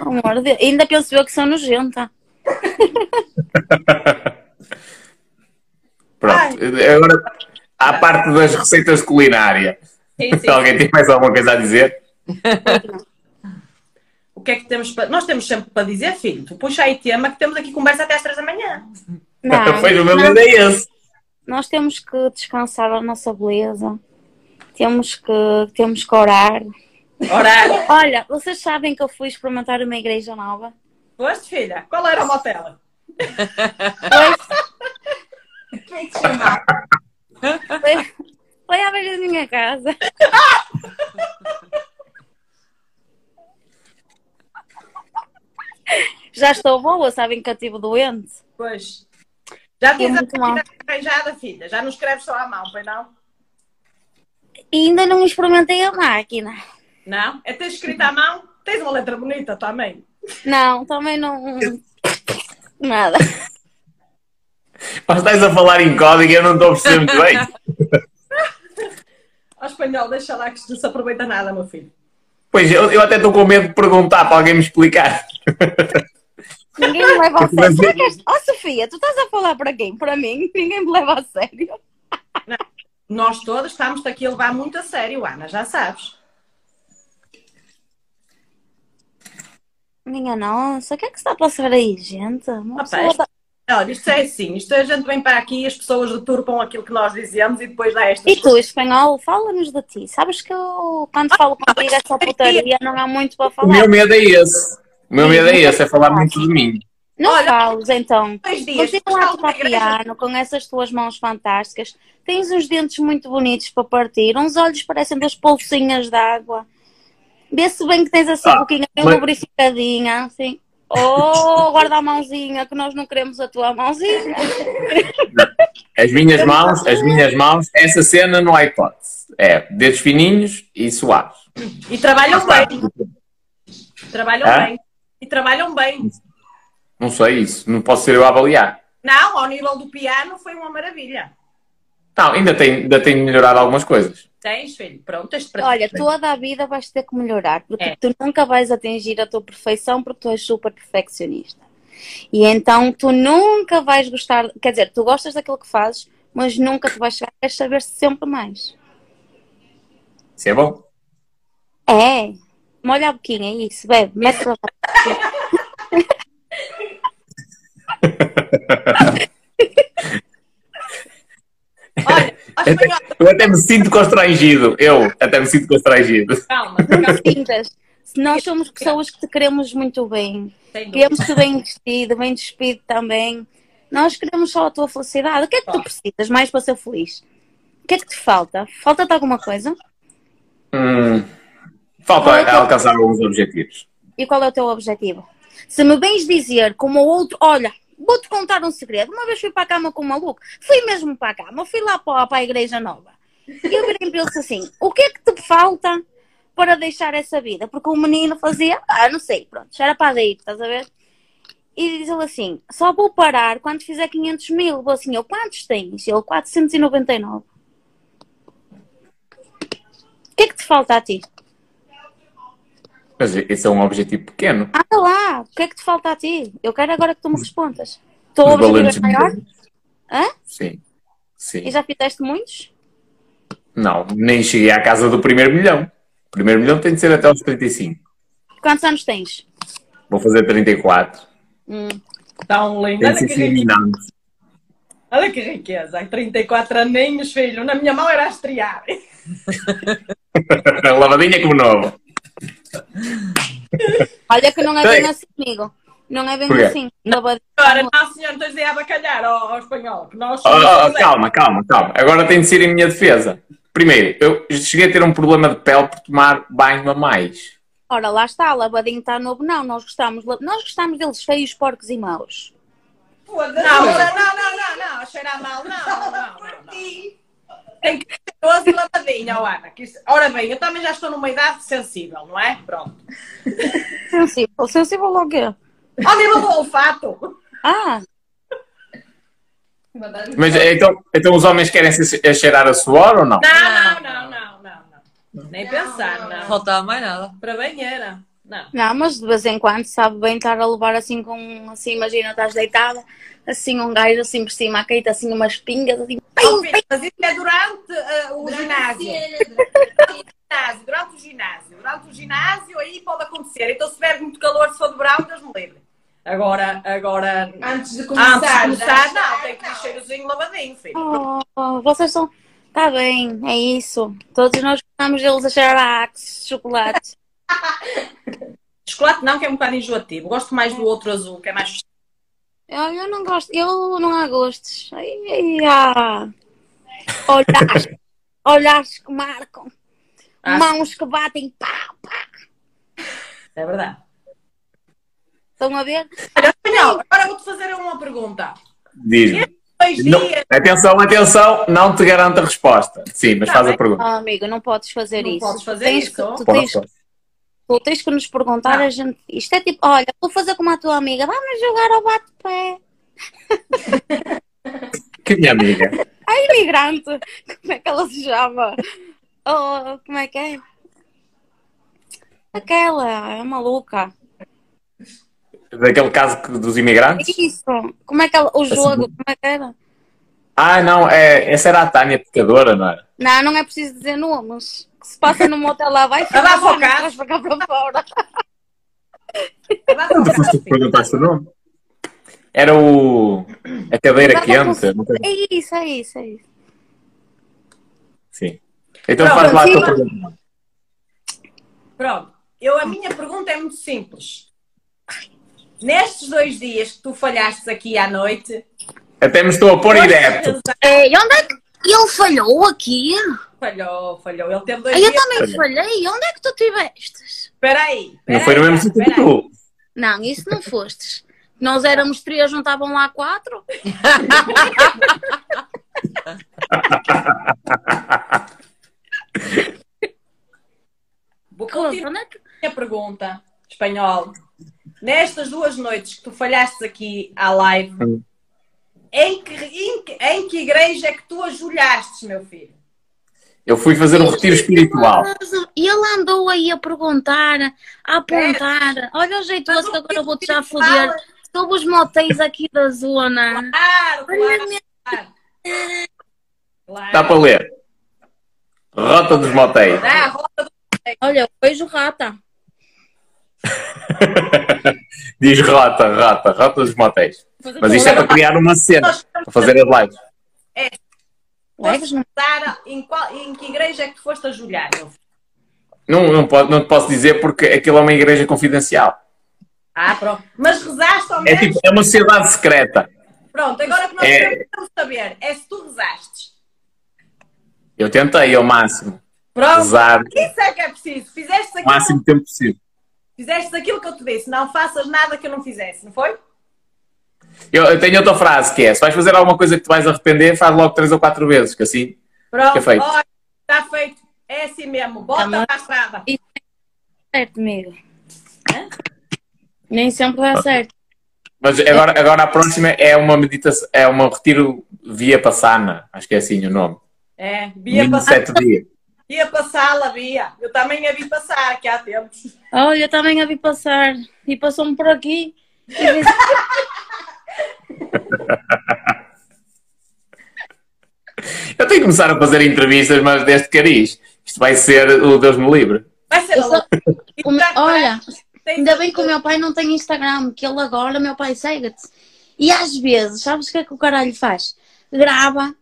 Oh, amor de Deus. Ainda penso eu que sou nojenta. Pronto. Agora, à parte das receitas de culinária. Sim, Se alguém tem mais alguma coisa a dizer? O que é que temos para. Nós temos sempre para dizer, filho. Tu puxa aí tema que temos aqui conversa até às três da manhã. Não, Foi o medo é esse. Nós temos que descansar a nossa beleza. Temos que, temos que orar. Ora, Olha, vocês sabem que eu fui experimentar uma igreja nova? Foste, filha? Qual era o motel? Foi, Como é que se chama? foi, foi à beira da minha casa. Já estou boa, sabem que eu estive doente. Pois. Já tens a arranjada, filha? Já não escreves só à mão, pois não? E ainda não experimentei a máquina. Não? É ter escrito à mão? Tens uma letra bonita também. Não, também não. Nada. Mas estás a falar em código e eu não estou a perceber muito bem. Ao espanhol, deixa lá que não se aproveita nada, meu filho. Pois, eu, eu até estou com medo de perguntar para alguém me explicar. Ninguém me leva a sério. Mas- Será que és- Oh, Sofia, tu estás a falar para quem? Para mim? Ninguém me leva a sério. Nós todos estamos aqui a levar muito a sério, Ana, já sabes. Minha nossa, o que é que se está a passar aí, gente? Uma pessoa dá- Olha, isto é assim, isto a gente vem para aqui e as pessoas deturpam aquilo que nós dizemos e depois dá estas E tu, espanhol, fala-nos de ti. Sabes que eu, quando falo contigo, essa putaria não há muito para O falar. meu medo é esse. O meu medo é esse, é falar muito de mim. Não Olha, fales, então. Dois dias, Continua a tocar piano com essas tuas mãos fantásticas. Tens uns dentes muito bonitos para partir, uns olhos parecem duas polsinhas de água. Vê-se bem que tens assim Ah, um pouquinho bem mas- lubrificadinha, assim. Oh, guarda a mãozinha, que nós não queremos a tua mãozinha. As minhas mãos, as minhas mãos, essa cena não há hipótese. É dedos fininhos e suaves. E trabalham bem, está. trabalham Hã? bem. E trabalham bem. Não sei isso, não posso ser eu a avaliar. Não, ao nível do piano foi uma maravilha. Não, ainda tenho, ainda tenho melhorado algumas coisas. Tens, filho? De para Olha, toda a vida vais ter que melhorar, porque É. tu nunca vais atingir a tua perfeição porque tu és super perfeccionista. E então tu nunca vais gostar, quer dizer, tu gostas daquilo que fazes, mas nunca tu vais chegar, queres saber sempre mais. Isso é bom. É, molha a boquinha, é isso, bebe, mete baixo. Olha, ao espanhol, Eu até me sinto constrangido. Eu até me sinto constrangido. calma, sintas. Se nós somos pessoas que te queremos muito bem, queremos-te bem vestido, bem despido também, nós queremos só a tua felicidade. O que é que tu precisas mais para ser feliz? O que é que te falta? Falta-te alguma coisa? Hum, falta é alcançar alguns objetivos. E qual é o teu objetivo? Se me vens dizer como o outro, olha, vou-te contar um segredo. Uma vez fui para a cama com um maluco, fui mesmo para a cama, fui lá para, para a igreja nova. E eu virei para assim: o que é que te falta para deixar essa vida? Porque o menino fazia, ah, não sei, pronto, já era para ir, estás a ver? E diz ele assim: só vou parar quando fizer 500 mil. Vou assim, eu quantos tens? Ele 499. O que é que te falta a ti? Mas esse é um objetivo pequeno. Anda lá, o que é que te falta a ti? Eu quero agora que tu me respondas. O teu Os objetivo é maior? Hã? Sim. Sim. E já fizeste muitos? Não, nem cheguei à casa do primeiro milhão. O primeiro milhão tem de ser até aos 35. Quantos anos tens? Vou fazer 34. Hum. Tão lindo. Olha que riqueza. eliminado. Olha que riqueza. Ai, 34 aninhos, filho. Na minha mão era a estrear. Lavadinha como novo. Olha que não é Ei. bem assim comigo. Não é bem Por quê? assim. Lavadinha. Agora, não, senhor, não tens de abacalhar ao, ao espanhol. Que nós Oh, oh, calma, calma, calma. Agora tem de ser em minha defesa. Primeiro, eu cheguei a ter um problema de pele por tomar banho a mais. Ora, lá está, lavadinho está novo. Não, nós gostamos, nós gostamos deles feios, porcos e maus. Não, não, não, não, não, não. A cheirar mal, não, não, não. não. Tem que ser doce e lavadinha, ó, Ana. que isso- Ora bem, eu também já estou numa idade sensível, não é? Pronto. Sensível. Sensível ao quê? Ao nível do olfato. Ah, Mas então, então os homens querem se a cheirar a suor ou não? Não, não, não, não, não. não. Nem pensar, Não não. faltava mais nada. Para banheira. Não. não, mas de vez em quando sabe bem estar a levar assim com, assim, imagina, estás deitada, assim um gajo assim por cima, a caída assim umas pingas, assim, Oh, pim, filho, mas isso é durante eh, o ginásio. ginásio, durante o ginásio. Durante o ginásio aí pode acontecer. Então se tiver muito calor, se for de verão, Deus me livre. Agora, agora, Antes de antes começar. de começar, já- não, tem que ir cheirozinho lavadinho, filho. Oh, vocês são, Tá bem, é isso. Todos nós gostamos deles a cheirar a Axe, chocolate. Chocolate não, que é um bocado enjoativo. Gosto mais do outro azul, que é mais. Eu, eu não gosto, eu não há gostos. Ai, ai, há olhares, olhares que marcam, Ah, mãos que batem, pá, pá. É verdade. Estão a ver? Olha, Espanhol, agora vou-te fazer uma pergunta. Diz-me. Dois Não-. Atenção, atenção, não te garanto a resposta. Sim, mas Tá faz bem. a pergunta. Oh, amigo, não podes fazer Não isso. podes fazer tens isso? Que, tu, Posso, tens, posso. Tu tens que nos perguntar, Não. a gente. Isto é tipo, olha, vou fazer como a tua amiga, vamos jogar ao bate-pé. Que minha amiga. A imigrante, como é que ela se chama? Oh, como é que é? Aquela, é maluca. Daquele caso que- dos imigrantes? Isso, como é que ela, o jogo, como é que era? Ah, não, é, essa era a Tânia Pecadora, não era? Não, não é preciso dizer nomes. Se passa no motel lá, vai vai ficar focar. traz para cá para fora. Vai para o Tu foste perguntaste o nome? Era o. A cadeira Vai quente. não É isso, é isso, é isso. Sim. Então Não, faz lá a tua pergunta. Pronto. Eu, a minha pergunta é muito simples. Nestes dois dias que tu falhaste aqui à noite, Até me estou a pôr. É, e onde é que ele falhou aqui? falhou, falhou. Ele teve dois eu dias. também falhei. Onde é que tu estiveste? Espera aí. Não foi no mesmo sítio que tu. Não, isso não fostes. Nós éramos três, não estavam lá quatro? Vou continuar onde é que... a minha pergunta, espanhol. Nestas duas noites que tu falhaste aqui à live, Hum. Em que, em, que, em que igreja é que tu ajoelhaste, meu filho? Eu fui fazer um retiro espiritual. E ele andou aí a perguntar, a apontar. Olha o jeitoso que agora eu vou-te já foder. Sobre os motéis aqui da zona. Claro, claro, claro. Claro. Dá para ler. Rota dos motéis. Olha, eu vejo rata. Diz rota, rota, rota dos motéis. Mas isto é para criar uma cena, para fazer as lives. Leves no Sara, em, qual, em que igreja é que tu foste meu filho? Não, não, pode, não te posso dizer porque aquilo é uma igreja confidencial. Ah, pronto. Mas rezaste ao É menos? tipo, é uma sociedade secreta. Pronto, agora o que nós É. queremos saber é se tu rezaste. Eu tentei ao máximo Pronto, rezar isso é que é preciso. Fizeste o aquilo, máximo tempo possível. fizeste aquilo que eu te disse. Não faças nada que eu não fizesse, não foi? Eu, eu tenho outra frase que é: se vais fazer alguma coisa que te vais arrepender, faz logo três ou quatro vezes, que assim. Pronto, é feito. olha, está feito. É assim mesmo. Bota Também- para a estrada. certo, amigo. Nem sempre dá certo. Mas agora, agora a próxima é uma meditação, é um retiro via passana, acho que é assim o nome. É, passar, sete dias. Bia passá-la, Bia. Eu também a vi passar, que há tempos. Olha, eu também a vi passar. E passou-me por aqui. E disse, Eu tenho que começar a fazer entrevistas, mas deste cariz. Isto vai ser o Deus me livre. Vai ser só- o meu- olha, ainda bem que o meu pai não tem Instagram, que ele agora, meu pai segue-te. E às vezes, sabes o que é que o caralho faz? Grava.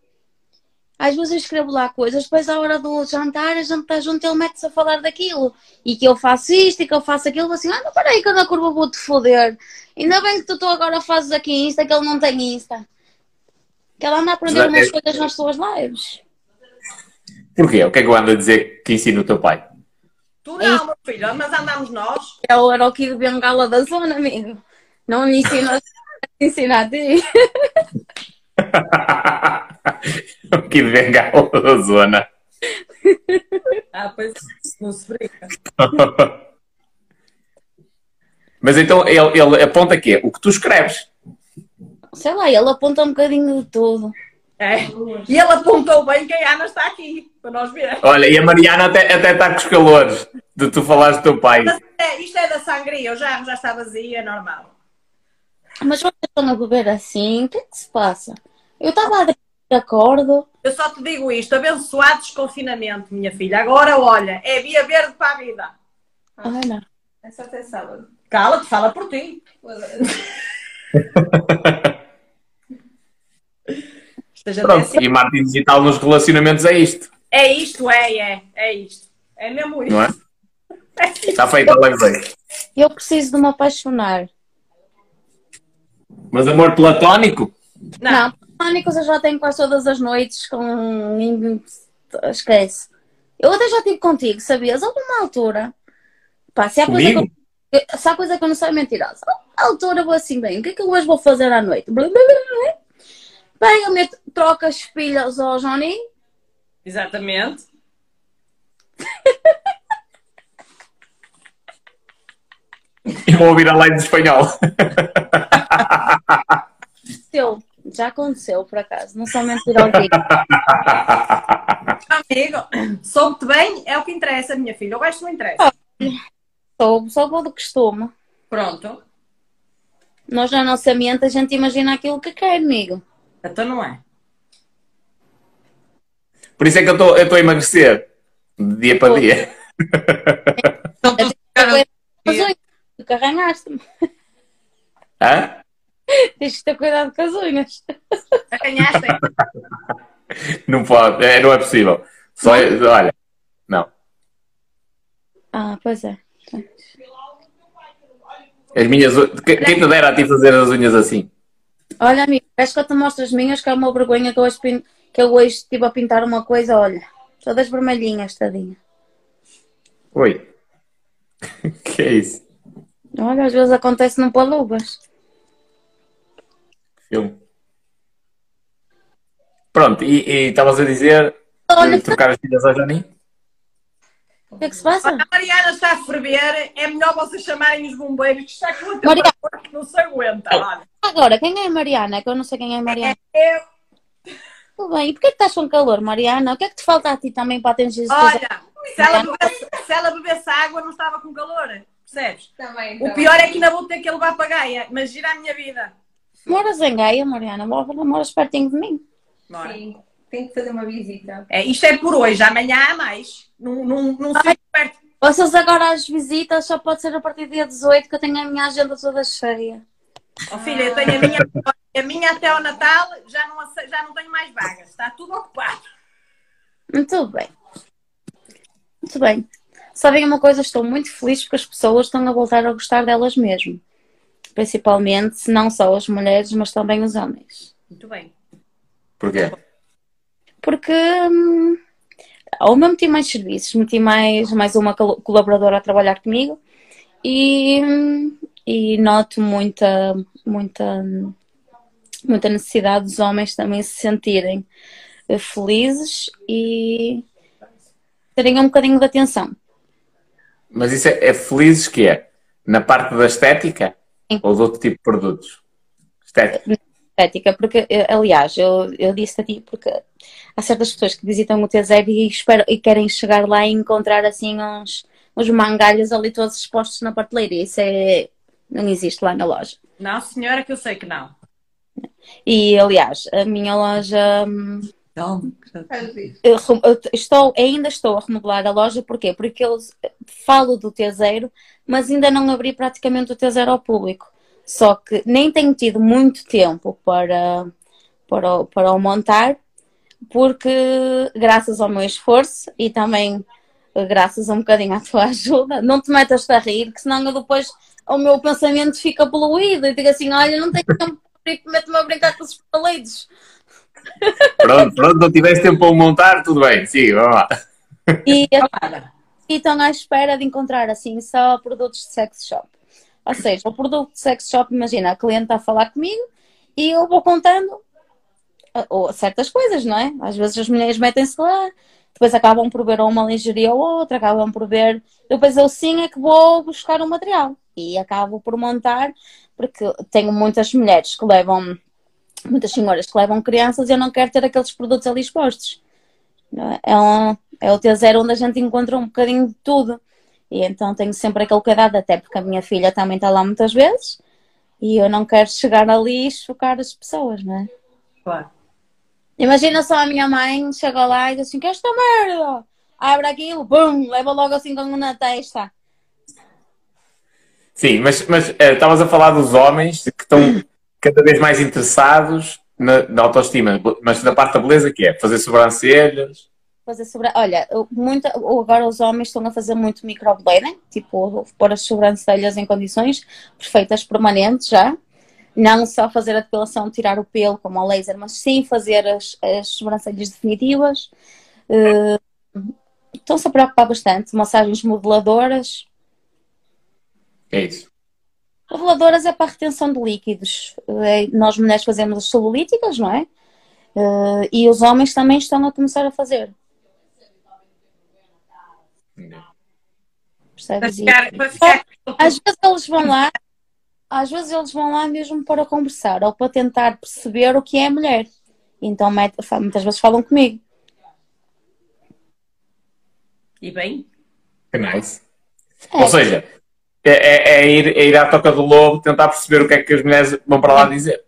Às vezes eu escrevo lá coisas, depois à hora do jantar, a gente está junto, ele mete-se a falar daquilo. E que eu faço isto e que eu faço aquilo, assim, ah, não, peraí, que eu na curva vou-te foder. Ainda bem que tu, tu agora fazes aqui Insta, que ele não tem Insta. Que ele anda a aprender Mas é- umas coisas nas suas lives. Porquê? O que é que eu ando a dizer que ensina o teu pai? Tu não, meu filho, mas andamos nós. Eu era o Kid Bengala da zona, amigo. Não me ensina a ensina a ti. que zona. Ah, pois não se brinca. Mas então ele, ele aponta quê? O que tu escreves. Sei lá, ele aponta um bocadinho de tudo. É. E ele apontou bem que a Ana está aqui, para nós ver. Olha, e a Mariana até, até está com os calores de tu falares do teu pai. Mas é, isto é da sangria, eu já, já está vazia, é normal. Mas vocês estão a beber assim? O que é que se passa? Eu estava a de acordo. Eu só te digo isto, abençoado desconfinamento, minha filha. Agora, olha, é via verde para a vida. Olha, É só até sábado. Cala-te, fala por ti. Pronto, e marketing digital nos relacionamentos é isto, É isto, é, é, é isto. É mesmo isto. não é? Está feito a live day. Eu preciso de me apaixonar. Mas amor platónico? Não, Não, eu já tenho quase todas as noites com. Esquece. Eu até já tive contigo, sabias? Houve uma altura. Pá, se há coisa que eu? Se há coisa que eu não sei é mentirosa. A altura eu vou assim bem. O que é que eu hoje vou fazer à noite? Blá, blá, blá, blá. Pega, meto, troca as pilhas ao Johnny. exatamente. E vou ouvir a live de espanhol. Seu, já aconteceu por acaso. Não sou mentirosa. Amigo, soube-te bem, é o que interessa, minha filha. O resto não interessa. sou, só vou do costume. Pronto. Nós na nossa mente a gente imagina aquilo que quer, amigo. Então não é. Por isso é que eu estou a emagrecer. De dia para dia. Então, tu As unhas, tu que arranhaste-me. Hã? Tens que ter cuidado com as unhas. Arranhaste. Não pode, é, não é possível. Só, olha, não. Ah, pois é. As minhas. Quem te dera a ti fazer as unhas assim? Olha, amigo, acho que eu te mostro as minhas, que é uma vergonha que eu hoje, pin- que eu hoje estive a pintar uma coisa, olha. Todas vermelhinhas, tadinha. Oi. que é isso? Olha, às vezes acontece não pôr luvas. Filme. Pronto, e estavas a dizer Olha, trocar as filhas ao Jani? o que é que se passa? A Mariana está a ferver. É melhor vocês chamarem os bombeiros, que está com o Mariana. temperatura que não se aguenta. Olha. Agora, quem é a Mariana? Que eu não sei quem é a Mariana. Eu, Tudo bem. E porquê que estás com calor, Mariana? O que é que te falta a ti também para atingir teus... olha, se ela, bebesse, se ela bebesse água, não estava com calor. Percebes? Também, O também. pior é que ainda vou ter que levar para Gaia. Mas gira a minha vida. Moras em Gaia, Mariana? Mora- Moras pertinho de mim. Bora. Sim, tenho que fazer uma visita. É, isto é por hoje, amanhã há mais. Não, não, não fico perto. Vocês agora as visitas só pode ser a partir do dia 18 que eu tenho a minha agenda toda cheia. Oh, filha, eu tenho a minha, a minha até ao Natal, já não, já não tenho mais vagas. Está tudo ocupado. Muito bem. Muito bem. Sabem uma coisa? Estou muito feliz porque as pessoas estão a voltar a gostar delas mesmo. Principalmente, não só as mulheres, mas também os homens. Muito bem. Porquê? Porque hum, ou eu meti mais serviços, meti mais, mais uma col- colaboradora a trabalhar comigo e, hum, e noto muita, muita, muita necessidade dos homens também se sentirem felizes e terem um bocadinho de atenção. Mas isso é, é felizes que é? Na parte da estética? Sim. Ou de outro tipo de produtos? Estética. estética, porque, eh, aliás, eu, eu disse a ti porque há certas pessoas que visitam o T0 e, esperam- e querem chegar lá e encontrar assim uns, uns mangalhos ali todos expostos na prateleira. Isso é, não existe lá na loja. Não, senhora, que eu sei que não. E, aliás, a minha loja. hum, Não, eu eu estou, ainda estou a remodelar a loja, porquê? Porque eu falo do T0, mas ainda não abri praticamente o T0 ao público. Só que nem tenho tido muito tempo para, para, o- para o montar, porque graças ao meu esforço e também eh, graças a um bocadinho à tua ajuda, não te metas a rir, que senão eu depois o meu pensamento fica poluído e digo assim, olha, não tenho tempo para meto-me a brincar com os palitos. Pronto, pronto, não tivesse tempo para o montar, tudo bem, siga, vamos lá. E e estão à espera de encontrar assim só produtos de sex shop. Ou seja, o produto de sex shop, imagina, a cliente está a falar comigo e eu vou contando ah, ou, certas coisas, não é? Às vezes as mulheres metem-se lá, depois acabam por ver uma lingerie ou outra, acabam por ver. Depois eu sim é que vou buscar o material e acabo por montar, porque tenho muitas mulheres que levam, muitas senhoras que levam crianças e eu não quero ter aqueles produtos ali expostos. é? É, um, é o T0 onde a gente encontra um bocadinho de tudo. E então tenho sempre aquele cuidado, até porque a minha filha também está lá muitas vezes e eu não quero chegar ali e chocar as pessoas, não é? claro. Imagina só a minha mãe chega lá e diz assim: que esta merda? Abre aquilo, bum, leva logo assim com um na testa. Sim, mas, mas eh, estavas a falar dos homens que estão cada vez mais interessados na, na autoestima, mas da parte da beleza que é? Fazer sobrancelhas? Fazer sobre... Olha, muita... agora os homens estão a fazer muito microblading, tipo pôr as sobrancelhas em condições perfeitas, permanentes já. Não só fazer a depilação, tirar o pelo como ao laser, mas sim fazer as, as sobrancelhas definitivas. Uh, estão-se a preocupar bastante. Massagens modeladoras. É isso. Modeladoras é para a retenção de líquidos. É, nós mulheres fazemos as celulíticas, não é? Uh, e os homens também estão a começar a fazer. Percebes? Ficar, para ficar... Às vezes eles vão lá, às vezes eles vão lá mesmo para conversar ou para tentar perceber o que é a mulher. Então muitas vezes falam comigo. E bem? Que nice. É. Ou seja, é, é, é, ir, é ir à toca do lobo tentar perceber o que é que as mulheres vão para lá dizer.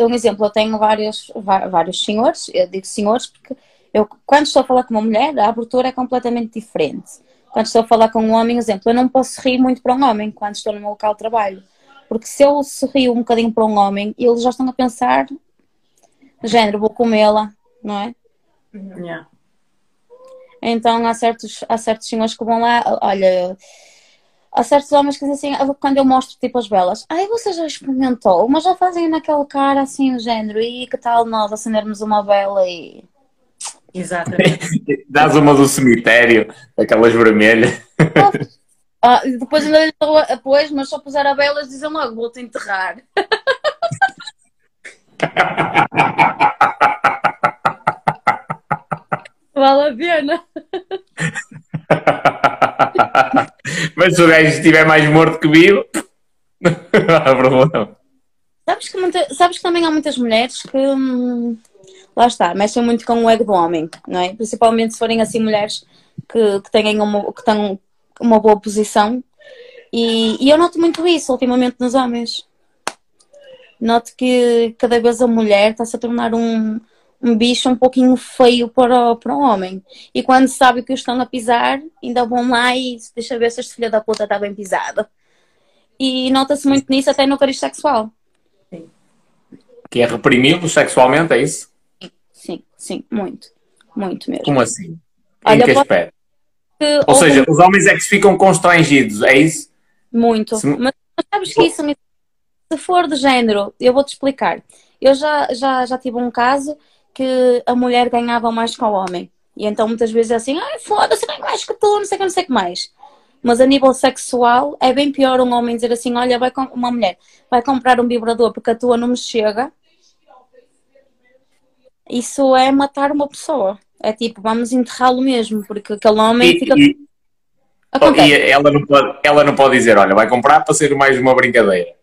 Um exemplo, eu tenho vários, vários senhores, eu digo senhores porque eu, quando estou a falar com uma mulher, a abertura é completamente diferente. Quando estou a falar com um homem, exemplo, eu não posso rir muito para um homem quando estou no meu local de trabalho. Porque se eu sorrio um bocadinho para um homem, eles já estão a pensar, género, vou comê-la, não é? Yeah. Então há certos, há certos senhores que vão lá, olha, há certos homens que dizem assim, quando eu mostro tipo as velas, ai você já experimentou, mas já fazem naquela cara assim o género, e que tal nós acendermos uma vela e Exatamente. Dás uma do cemitério, aquelas vermelhas. Ah, depois ainda lhe dou depois, mas só puser a velas dizem logo, vou-te enterrar. vale a pena. mas se o gajo estiver mais morto que vivo, não há problema. Sabes que, muita, sabes que também há muitas mulheres que hum, lá está, mexem muito com o ego do homem, não é? Principalmente se forem assim mulheres que, que tenham uma, que tenham uma boa posição. E, e eu noto muito isso ultimamente nos homens. Noto que cada vez a mulher está-se a tornar um, um bicho um pouquinho feio para, o, para o homem. E quando sabe que o estão a pisar, ainda vão lá e deixa ver se este filho da puta está bem pisado. E nota-se muito nisso até no cariz sexual. Que é reprimido sexualmente, é isso? sim, sim, muito. Muito mesmo. Como assim? Olha, em que aspecto? Que, ou, seja, os homens é que se ficam constrangidos, é isso? Muito. Se... Mas, sabes que isso, se for de género, eu vou-te explicar. Eu já, já, já tive um caso que a mulher ganhava mais que o homem. E então muitas vezes é assim, ai foda-se, ganho mais que tu, não sei o que, não sei o que mais. Mas a nível sexual é bem pior um homem dizer assim, olha, vai com uma mulher, vai comprar um vibrador porque a tua não me chega isso é matar uma pessoa. É tipo, vamos enterrá-lo mesmo, porque aquele homem e, fica. E, e ela, não pode, ela não pode dizer, olha, vai comprar para ser mais uma brincadeira.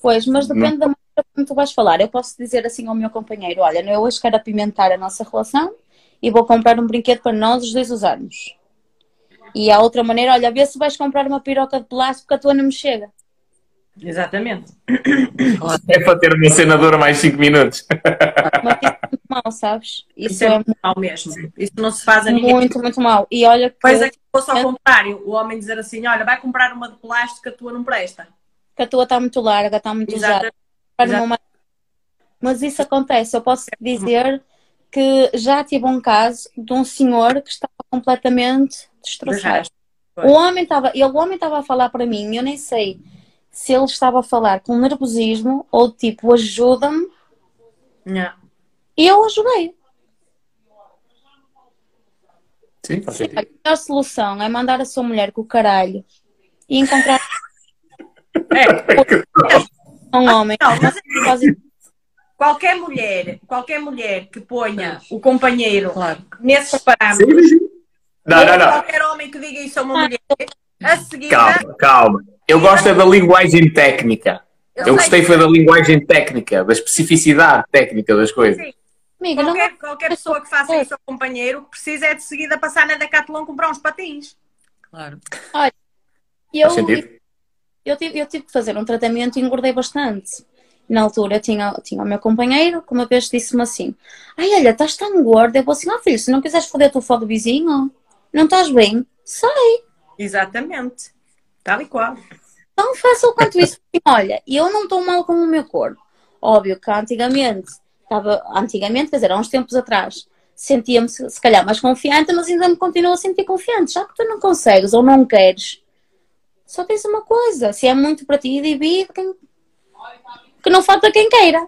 Pois, mas depende não. da como tu vais falar. Eu posso dizer assim ao meu companheiro: olha, eu hoje quero apimentar a nossa relação e vou comprar um brinquedo para nós os dois usarmos. E há outra maneira, olha, vê se vais comprar uma piroca de plástico que a tua não me chega. Exatamente. É para ter uma senadora mais 5 minutos. Mas isso é muito mal, sabes? Isso, isso é, é, muito mal mesmo. Isso não se faz a ninguém. Muito, muito mal. E olha que. Pois é que fosse ao contrário, o homem dizer assim: olha, vai comprar uma de plástico, a tua não presta. Que a tua está muito larga, está muito usada. Mas isso acontece. Eu posso dizer que já tive um caso de um senhor que estava completamente destroçado. O homem estava, ele, o homem estava a falar para mim, eu nem sei se ele estava a falar com nervosismo ou tipo, ajuda-me. E eu ajudei. Sim, faz sentido. A melhor solução é mandar a sua mulher com o caralho e encontrar é. Um homem. Não, mas... É qualquer mulher, qualquer mulher que ponha o companheiro claro. nesses parâmetros, não, não, não. qualquer homem que diga isso a uma mulher, a seguir. Calma, calma. Eu gosto é da linguagem técnica. Eu, eu gostei foi da linguagem técnica, da especificidade técnica das coisas. Sim. Amiga, qualquer, não... qualquer pessoa que faça isso ao companheiro precisa é de seguida passar na Decathlon comprar uns patins. Claro. Olha, eu, eu, tive, eu tive que fazer um tratamento e engordei bastante. Na altura tinha, tinha o meu companheiro que uma vez disse-me assim: Ai, olha, estás tão gorda. Eu vou assim: Ó oh, filho, se não quiseres foder tu foda do vizinho, não estás bem, sai. Exatamente. Tal e qual. Tão fácil quanto isso. Olha, eu não estou mal com o meu corpo. Óbvio que antigamente estava antigamente, quer dizer, há uns tempos atrás, sentia-me se se calhar mais confiante, mas ainda me continuo a sentir confiante. Já que tu não consegues ou não queres, só tens uma coisa: se é muito para ti, divide, quem... que não falta quem queira.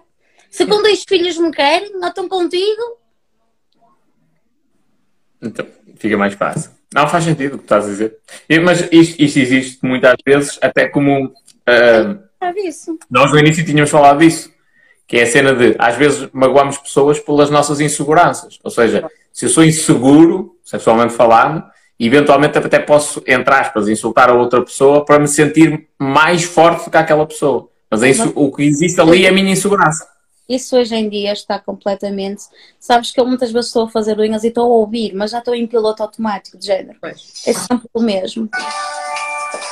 Se com dois filhos me querem, não estão contigo, Então, fica mais fácil. Não faz sentido o que estás a dizer. Mas isto, isto existe muitas vezes, até como isso. nós no início tínhamos falado disso, que é a cena de às vezes magoamos pessoas pelas nossas inseguranças. Ou seja, se eu sou inseguro, sexualmente falando, eventualmente até posso, entre aspas, insultar a outra pessoa para me sentir mais forte do que aquela pessoa. Mas a insu- o que existe ali é a minha insegurança. Isso hoje em dia está completamente. Sabes que eu muitas vezes estou a fazer unhas e estou a ouvir, mas já estou em piloto automático de género. Pois. É sempre o mesmo.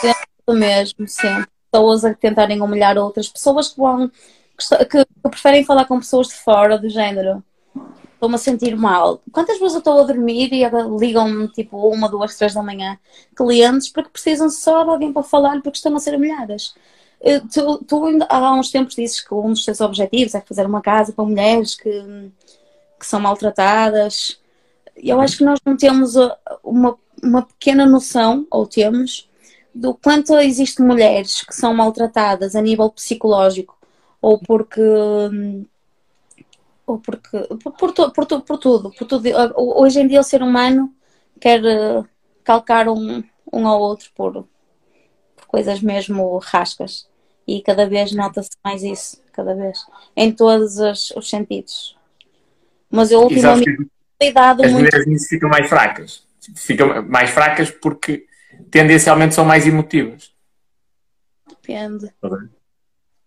Sempre o mesmo, sempre. Pessoas a tentarem humilhar outras, pessoas que vão. que- que preferem falar com pessoas de fora do género. Estou-me a sentir mal. Quantas vezes eu estou a dormir e ligam-me tipo uma, duas, três da manhã clientes porque precisam só de alguém para falar porque estão a ser humilhadas. Eh, Tu, tu há uns tempos dizes que um dos teus objetivos é fazer uma casa para mulheres que, que são maltratadas. Eu acho que nós não temos uh, uma, uma pequena noção, ou temos, do quanto existem mulheres que são maltratadas a nível psicológico, ou porque. Ou porque. Por, tu- por, tu- por tudo. Por tudo. Hoje em dia o ser humano quer uh, calcar um, um ao outro por, por coisas mesmo rascas. E cada vez nota-se mais isso, cada vez. Em todos os, os sentidos. Mas eu ultimamente tenho dado as muito. mulheres nisso ficam mais fracas. Ficam mais fracas porque tendencialmente são mais emotivas. Depende. Tá.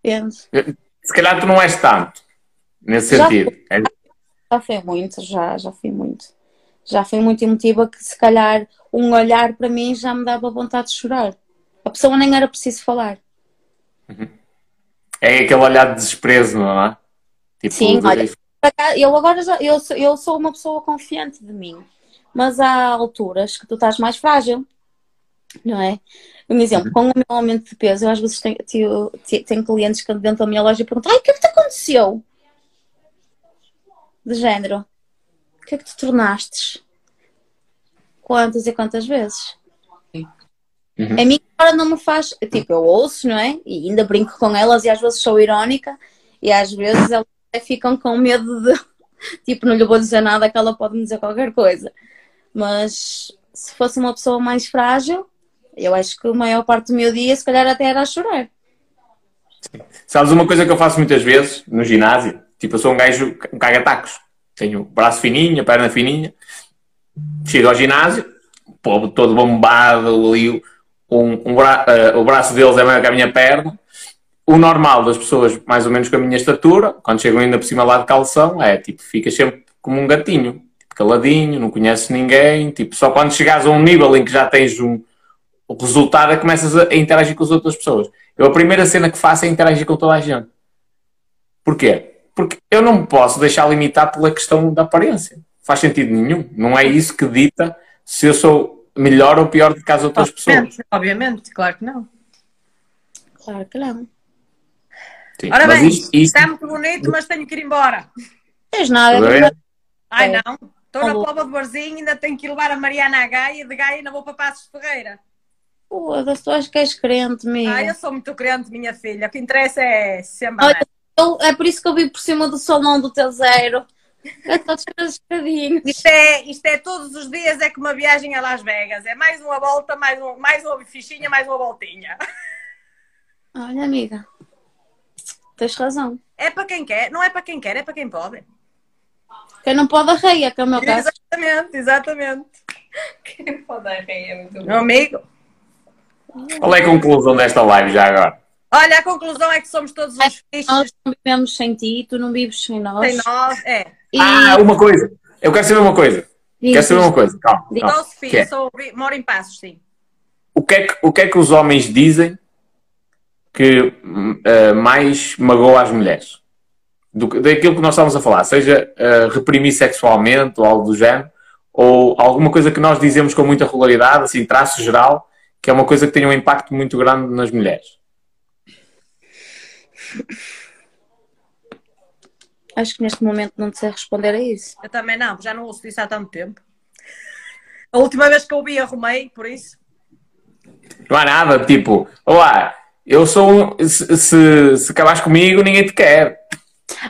Depende. Se calhar tu não és tanto, nesse Já sentido. É- Já fui muito, já, já fui muito. Já fui muito emotiva que se calhar um olhar para mim já me dava vontade de chorar. A pessoa nem era preciso falar. É aquele olhar de desprezo, não é? Tipo, Sim, de- olha. Eu agora já, eu, sou- eu sou uma pessoa confiante de mim, mas há alturas que tu estás mais frágil, não é? Um exemplo, com o meu aumento de peso, eu às vezes tenho, tenho, tenho clientes que dentro da minha loja e perguntam: Ai, o que é que te aconteceu? De género, o que é que te tornastes? Quantas e quantas vezes? Uhum. A mim agora não me faz. Tipo, eu ouço, não é? E ainda brinco com elas e às vezes sou irónica e às vezes elas ficam com medo de. Tipo, não lhe vou dizer nada que ela pode me dizer qualquer coisa. Mas se fosse uma pessoa mais frágil, eu acho que a maior parte do meu dia, se calhar, até era a chorar. Sabes uma coisa que eu faço muitas vezes no ginásio? Tipo, eu sou um gajo, um caga-tacos. Tenho braço fininho, perna fininha. Chego ao ginásio, o povo todo bombado ali, um, um bra- eh, o braço deles é maior que a minha perna. O normal das pessoas, mais ou menos com a minha estatura, quando chegam ainda por cima lá de calção, é tipo, ficas sempre como um gatinho, tipo, caladinho, não conheces ninguém, tipo, só quando chegares a um nível em que já tens um, resultado é que começas a interagir com as outras pessoas. Eu a primeira cena que faço é interagir com toda a gente. Porquê? Porque eu não me posso deixar limitar pela questão da aparência. Faz sentido nenhum. Não é isso que dita se eu sou melhor ou pior do que as outras pessoas. Obviamente, obviamente, claro que não. Claro que não. Sim, Ora bem, isto, isto está muito bonito, mas tenho que ir embora. Tens nada, Tudo bem? mas Ai É. não, estou na Alô. Pova de Barzinho, ainda tenho que ir levar a Mariana a Gaia, de Gaia ainda vou para Passos de Ferreira. foda-se, tu acho que és crente, amiga. Ai, eu sou muito crente, minha filha. O que interessa é sempre. Olha, Eu- é por isso que eu vi por cima do salão do teu zero. Eu estou desesperadinho. Isto é, isto é todos os dias, é que uma viagem a Las Vegas. É mais uma volta, mais, um, mais uma fichinha, mais uma voltinha. Olha, amiga, tens razão. É para quem quer, não é para quem quer, é para quem pode. Quem não pode arreia, que é o meu caso. Exatamente, exatamente. Quem pode dar rei é muito Meu amigo. qual é a conclusão desta live já agora? Olha, a conclusão é que somos todos uns fichos Nós não vivemos sem ti, tu não vives sem nós. sem nós. É. E Ah, uma coisa. Eu quero saber uma coisa. diz- Quero saber uma coisa. Calma. Diz. calma. Sou Que Sofia, é? sou, moro em Passos, sim. O que, é que, o que é que os homens dizem que eh, mais magoa as mulheres? Do, que- daquilo que nós estamos a falar, seja eh, reprimir sexualmente ou algo do género, ou alguma coisa que nós dizemos com muita regularidade, assim, traço geral, que é uma coisa que tem um impacto muito grande nas mulheres. Acho que neste momento não te sei responder a isso. Eu também não, já não ouço disso há tanto tempo. A última vez que eu ouvi arrumei, por isso. Não há nada, tipo, olá, eu sou um. Se, se, se acabares comigo, ninguém te quer.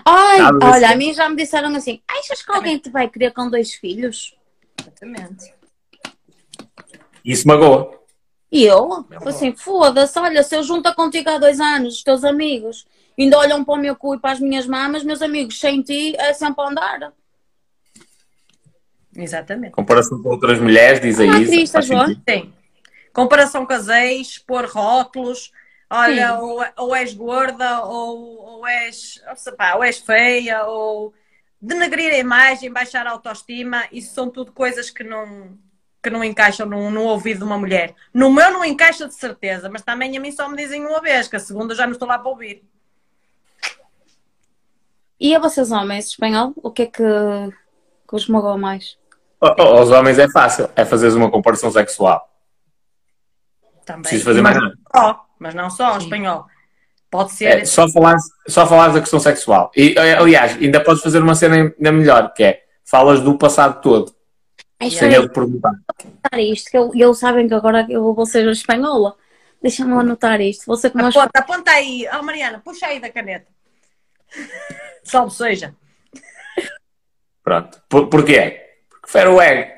Ai, Nada olha, a tipo. mim já me disseram assim: achas que alguém te vai querer com dois filhos? Exatamente. Isso magoa. E eu, assim, foda-se, olha, se eu junto contigo há dois anos, os teus amigos, ainda olham para o meu cu e para as minhas mamas, meus amigos, sem ti é sempre a andar. Exatamente. Comparação com outras mulheres, diz aí Ah, isso. Sim. Comparação com as ex, pôr rótulos. Olha, ou, ou és gorda, ou, ou, és, pá, ou és feia, ou denegrir a imagem, baixar a autoestima. Isso são tudo coisas que não, que não encaixam no, no ouvido de uma mulher. No meu não encaixa de certeza, mas também a mim só me dizem uma vez, que a segunda já não estou lá para ouvir. E a vocês, homens, espanhol, o que é que, que os magoa mais? Oh, oh, Aos homens é fácil, é fazeres uma comparação sexual. Também. Preciso fazer mas mais nada. não só, mas não só, o espanhol. Pode ser. É, só falares só falares da questão sexual. E, eh, aliás, ainda podes fazer uma cena ainda melhor, que é falas do passado todo, Perguntar. anotar isto, que eu- eles sabem que agora eu vou ser espanhola. Deixa-me anotar isto. Você como. Aponta, aponta aí. Oh, Mariana, puxa aí da caneta. Salve seja. Pronto. Por, porquê? Porque fere o ego.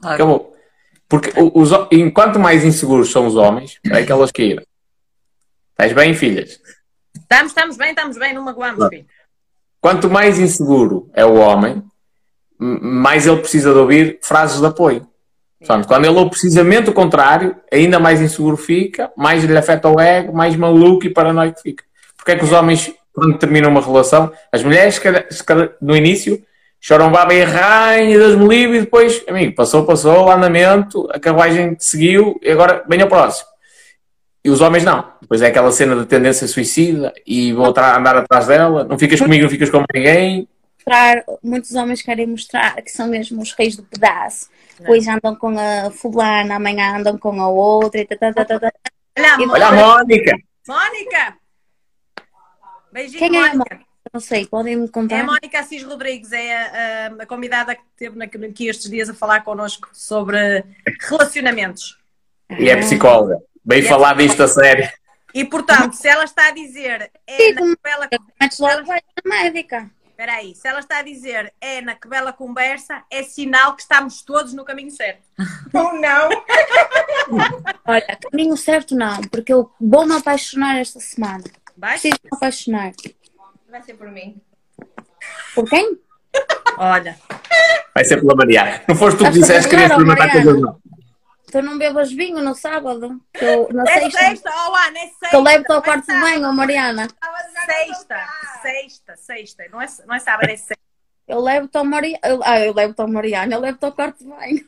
Claro. Acabou. Porque os, enquanto mais inseguros são os homens, é que elas caíram. Estás bem, filhas? Estamos, estamos bem, estamos bem, não magoamos, filho. Quanto mais inseguro é o homem, mais ele precisa de ouvir frases de apoio. Quando ele ouve precisamente o contrário, ainda mais inseguro fica, mais lhe afeta o ego, mais maluco e paranoico fica. Porque é que os homens, quando terminam uma relação, as mulheres, no início, choram baba e rainha, Deus me livre, e depois, amigo, passou, passou, andamento, a carruagem seguiu, e agora vem ao próximo. E os homens não. Depois é aquela cena de tendência suicida e vou andar atrás dela, não ficas comigo, não ficas com ninguém. Mostrar, muitos homens querem mostrar que são mesmo os reis do pedaço. Hoje andam com a fulana, amanhã andam com a outra e tá, tá, tá, tá, tá. Olha, a Olha a Mónica. Mónica! Mónica! Beijinho, Quem é a Mónica. Não sei, podem me É contar? a Mónica Assis Rodrigues, é a, a- convidada que esteve aqui, estes dias a falar connosco sobre relacionamentos. E é psicóloga. Bem falar disto a sério. E portanto, se ela está a dizer é na que bela, Metes logo vai na médica. Espera aí, se ela está a dizer é na que bela conversa, é sinal que estamos todos no caminho certo. Ou não? Olha, caminho certo não, porque eu vou me apaixonar esta semana. Vai? Preciso me apaixonar. Vai ser por mim. Por quem? Olha, Vai ser pela Mariana. Não foste tu que disseste que querias Mariana? coisas não. Tu não bebas vinho no sábado? Eu, na é sexta. sexta, oh Ana, é sexta. Que eu levo-te ao não é quarto de banho, Mariana. Sexta, sexta, sexta. Não é, não é sábado, é sexta. Eu levo-te ao Mariana. Ah, eu levo-te ao Mariana, eu levo-te ao quarto de banho.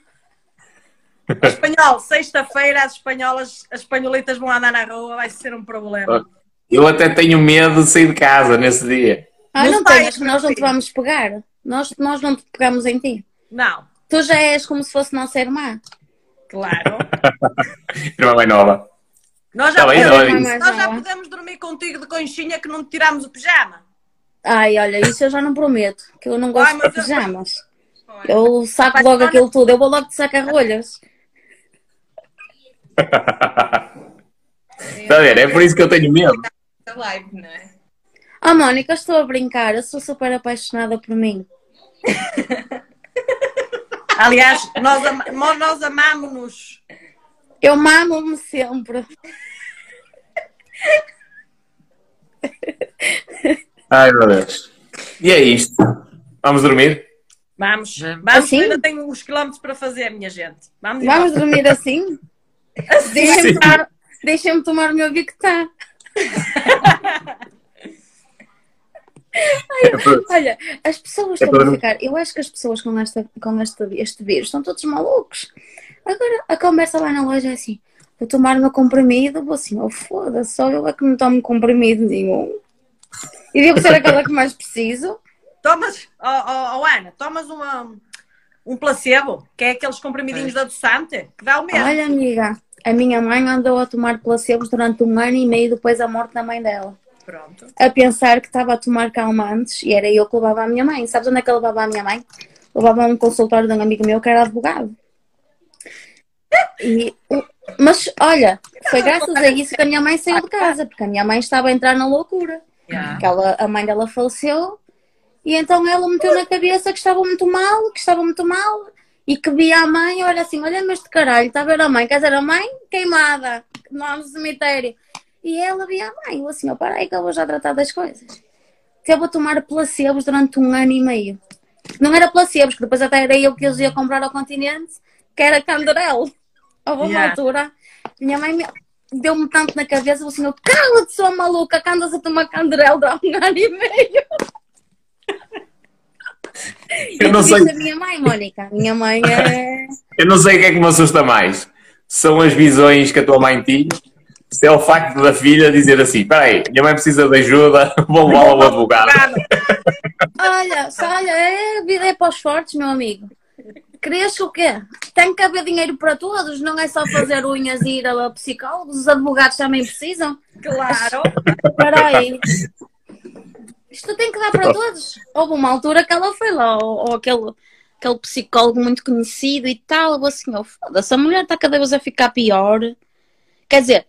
Espanhol, sexta-feira as espanholas, as espanholitas vão andar na rua, vai ser um problema. Eu até tenho medo de sair de casa nesse dia. Ah, Não não tenhas, que nós não te vamos pegar. Nós, nós não te pegamos em ti. Não, Tu já és como se fosse nossa irmã. Claro. Irmã bem nova. Nós já, bem, podemos, mais nós já podemos dormir contigo de conchinha que não te tiramos o pijama. Ai, olha, isso eu já não prometo, que eu não gosto Ai, de eu- pijamas. Olha, Eu saco Vai logo aquilo tudo, eu vou logo te sacar rolhas. Está a ver? É por isso que eu tenho medo. live, não é? Ah, Mónica, estou a brincar, eu sou super apaixonada por mim. Aliás, nós, mo- nós amamos-nos. Eu mamo-me sempre. Ai, meu Deus. E é isto. Vamos dormir? Vamos, Vamos. Assim? ainda tenho uns quilómetros para fazer, minha gente. Vamos, Vamos dormir assim? Deixa-me tomar, deixa tomar o meu Victar. É Olha, as pessoas É estão a ficar. Eu acho que as pessoas com, esta, com este, este vírus estão todos malucos. Agora a conversa lá na loja é assim: vou tomar o meu comprimido, vou assim, oh foda-se, só eu é que não tomo comprimido nenhum. E devo ser aquela que mais preciso. Tomas, oh, oh, oh, Ana, tomas uma, um placebo, que é aqueles comprimidinhos da adoçante, que dá o mesmo. Olha, amiga, a minha mãe andou a tomar placebos durante um ano e meio depois da morte da mãe dela. Pronto. a pensar que estava a tomar calmantes e era eu que levava a minha mãe. Sabes onde é que eu levava a minha mãe? Levava a um consultório de um amigo meu que era advogado. E, mas olha, foi graças a isso que a minha mãe saiu de casa, porque a minha mãe estava a entrar na loucura. Yeah. Ela, a mãe dela faleceu e então ela meteu na cabeça que estava muito mal, que estava muito mal e que via a mãe, olha assim, olha-me este caralho, está a ver a mãe, quer dizer, a mãe queimada lá no cemitério. E ela via a mãe, eu assim, ó, para aí que eu vou já tratar das coisas. Teve a tomar placebos durante um ano e meio. Não era placebos, que depois até era eu que eles ia comprar ao continente, que era canderel. Houve uma Yeah. altura, minha mãe me- deu-me tanto na cabeça, eu assim, ó, cala-te, sua maluca, que andas a tomar canderel durante um ano e meio. Eu não disse sei, a minha mãe, Mónica. Minha mãe é. eu não sei o que é que me assusta mais. São as visões que a tua mãe tinha. Se é o facto da filha dizer assim: espera aí, minha mãe precisa de ajuda, vou levá-la ao advogado. Olha, só olha, é, a vida é para os fortes, meu amigo. Cresce o quê? Tem que haver dinheiro para todos, não é só fazer unhas e ir a psicólogos, os advogados também precisam. Claro. Espera aí. Isto tem que dar para todos. Houve uma altura que ela foi lá, ou, ou aquele, aquele psicólogo muito conhecido e tal, assim, oh, foda-se, a mulher está cada vez a ficar pior. Quer dizer,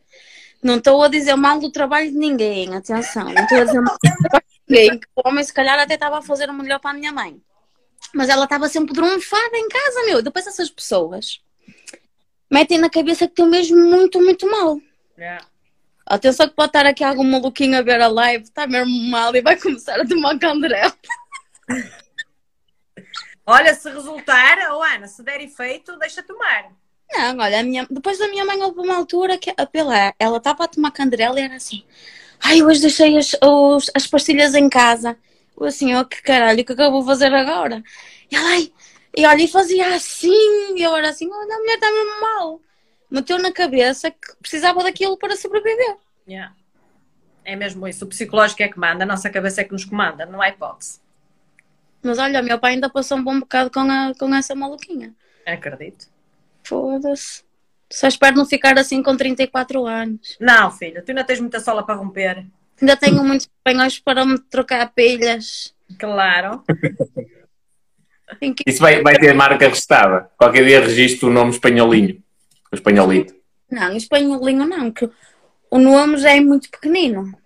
não estou a dizer mal do trabalho de ninguém, atenção, não estou a dizer mal do trabalho de ninguém, o homem se calhar até estava a fazer o melhor para a minha mãe. Mas ela estava sempre drunfada em casa, meu. Depois essas pessoas metem na cabeça que estão mesmo muito, muito mal. Yeah. Atenção que pode estar aqui algum maluquinho a ver a live, está mesmo mal e vai começar a tomar canderel. Olha, se resultar, oh Ana, se der efeito, deixa tomar. Não, olha, a minha... depois da minha mãe houve uma altura que pela, ela estava a tomar canderela e era assim, ai, hoje deixei as, os- as pastilhas em casa. Eu assim, oh que caralho, o que é que eu vou fazer agora? E ela, ai, e olha, e fazia assim, e eu era assim, olha, a mulher está mesmo mal. Meteu na cabeça que precisava daquilo para sobreviver. Yeah. É mesmo isso. O psicológico é que manda, a nossa cabeça é que nos comanda, não há hipótese. Mas olha, o meu pai ainda passou um bom bocado com, a, com essa maluquinha. Acredito. Foda-se. Só espero não ficar assim com 34 anos. Não, filha, tu ainda tens muita sola para romper. Ainda tenho muitos espanhóis para me trocar pilhas. Claro. Isso vai, vai ter marca registrada. Qualquer dia registro o nome espanholinho. O espanholito. Não, espanholinho não, que o nome já é muito pequenino.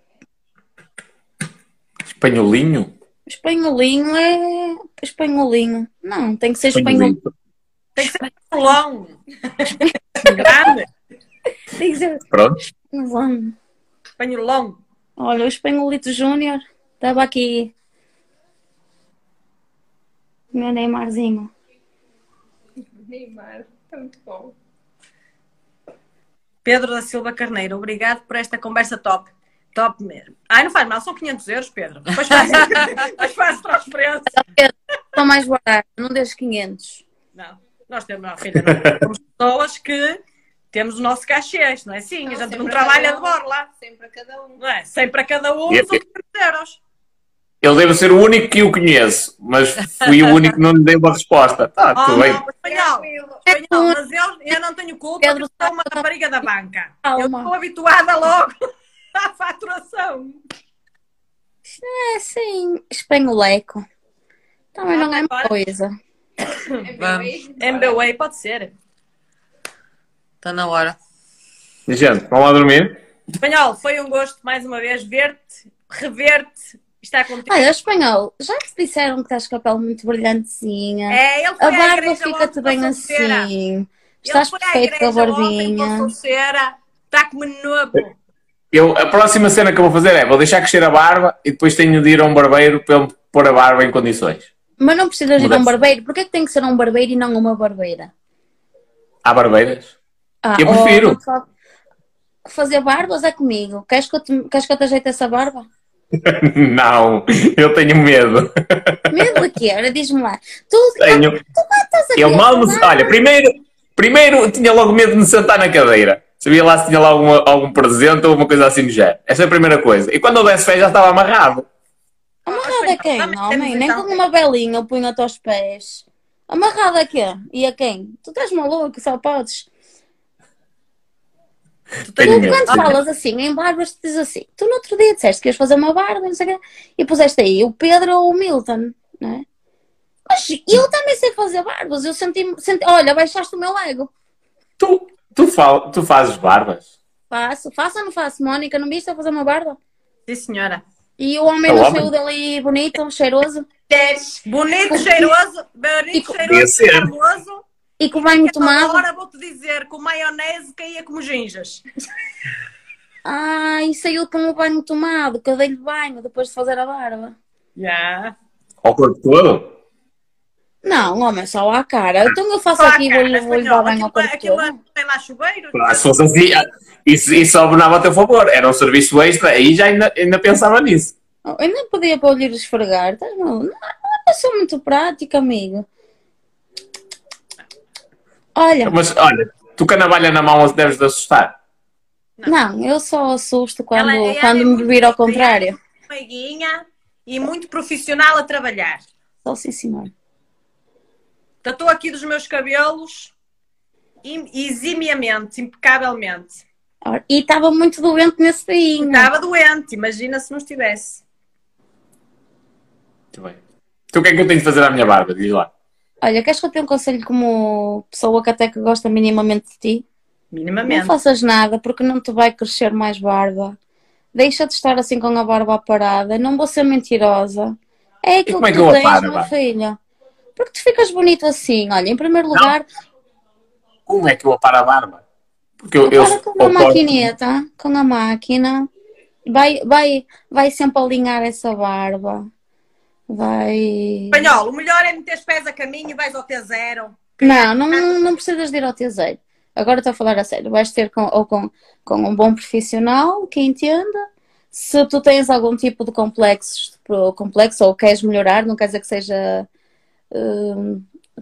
Espanholinho? Espanholinho é espanholinho. Não, tem que ser espanhol. Espanholito. Tem que ser longo. Grande. Tem que ser Pronto. espanholão. Espanho longo. Olha, o espanholito Júnior estava aqui. Meu Neymarzinho. Neymar, é muito bom. Pedro da Silva Carneiro, obrigado por esta conversa top. Top mesmo. Ai, não faz mal, são 500 euros, Pedro. Depois faz, depois faz transferência. São mais barato, não deixes 500. Não, nós temos, filha, pessoas que temos o nosso cachê, isto não é assim? A gente sempre não a trabalha cada de um. borla. Sempre a cada um. Não é? 100 para cada um, E- são 500 euros. Ele deve ser o único que o conheço, mas fui o único que não lhe dei uma resposta. Tá, Oh, tudo bem. não, espanhol. Espanhol, mas eu, eu não tenho culpa Pedro, porque sou uma rapariga da banca. Eu estou habituada logo à faturação. É sim, espanholeco. Também não é Ah, uma coisa. MBWay pode ser. Está na hora. Gente, vamos lá dormir? Espanhol, foi um gosto mais uma vez ver-te, rever-te, estar contigo. Olha, espanhol, já te disseram que estás com a pele muito brilhantezinha. É, ele foi a barba fica-te bem assim. Ele Estás perfeito com a barbinha. está como novo. Eu, a próxima cena que eu vou fazer é vou deixar crescer a barba e depois tenho de ir a um barbeiro para ele pôr a barba em condições. Mas não precisas ir a um barbeiro. Porquê que tem que ser um barbeiro e não uma barbeira? Há barbeiras? Ah, Eu prefiro. só Fazer barbas é comigo. Queres que eu te, queres que eu te ajeite essa barba? Não, eu tenho medo. Medo de quê? Ora, diz-me lá. Tu, Tenho. a Eu mal me. Olha, primeiro, primeiro tinha logo medo de me sentar na cadeira. Sabia lá se tinha lá alguma, algum presente ou alguma coisa assim do género. Essa é a primeira coisa. E quando eu desse fé já estava amarrado. Amarrada a quem? Homem, nem com uma belinha eu punho-te aos pés. Amarrada a quê? E a quem? Tu estás maluco, só podes. Tu, medo. quando falas assim, em barbas, tu dizes assim. Tu no outro dia disseste que ias fazer uma barba, não sei o quê, e puseste aí o Pedro ou o Milton, não é? Mas eu também sei fazer barbas. Eu senti, senti olha, baixaste o meu ego. Tu, tu, fal, tu fazes barbas? Faço, faço ou não faço? Mónica, não viste a fazer uma barba? Sim, senhora. E o homem É não saiu dali bonito, cheiroso. Bonito, cheiroso, bonito, cheiroso, charmoso. e com banho tomado. Agora vou-te dizer que o maionese caía como ginjas. Ah, e saiu com o banho tomado, que eu dei-lhe banho depois de fazer a barba. Já. Ao corpo todo? Não, homem, só à cara. Então eu faço Só a aqui e vou-lhe espanhol. dar banho ao Aquilo, corpo aquilo não tem lá chuveiro. Ah, se fosse assim, ah, isso, isso abonava a teu favor. Era um serviço extra. Aí já ainda, ainda pensava nisso. Oh, Eu nem podia para lhe esfregar. Estás maluco? Não, eu sou muito prática, amigo. Olha, Mas olha, tu com a navalha na mão deves de assustar. não, eu só assusto quando, ela quando é me vir ao contrário. Meiguinha e muito profissional a trabalhar. Só sim, senhor. Tratou aqui dos meus cabelos im- eximiamente, impecavelmente. Ora, E estava muito doente nesse dia. Estava doente, imagina se não estivesse. Muito bem. Tu o que é que eu tenho de fazer à minha barba? Diz lá. Olha, queres que eu tenha um conselho como pessoa que até que gosta minimamente de ti? Não Minimamente. faças nada porque não te vai crescer mais barba. Deixa de estar assim com a barba parada. Não vou ser mentirosa. É aquilo como é que que tu eu tens, aparo, meu vá? Porque tu ficas bonito assim. Olha, em primeiro lugar, Como é que eu aparo a barba? Porque eu, eu, para com a eu corto- maquineta, com a máquina. Vai, vai, vai sempre alinhar essa barba. Vai. Espanhol, o melhor é meter os pés a caminho e vais ao T0. Não, não, não precisas de ir ao tesouro. Agora estou a falar a sério. Vais ter com, ou com, com um bom profissional que entenda. Se tu tens algum tipo de complexos, pro- complexo ou queres melhorar, não quer dizer que seja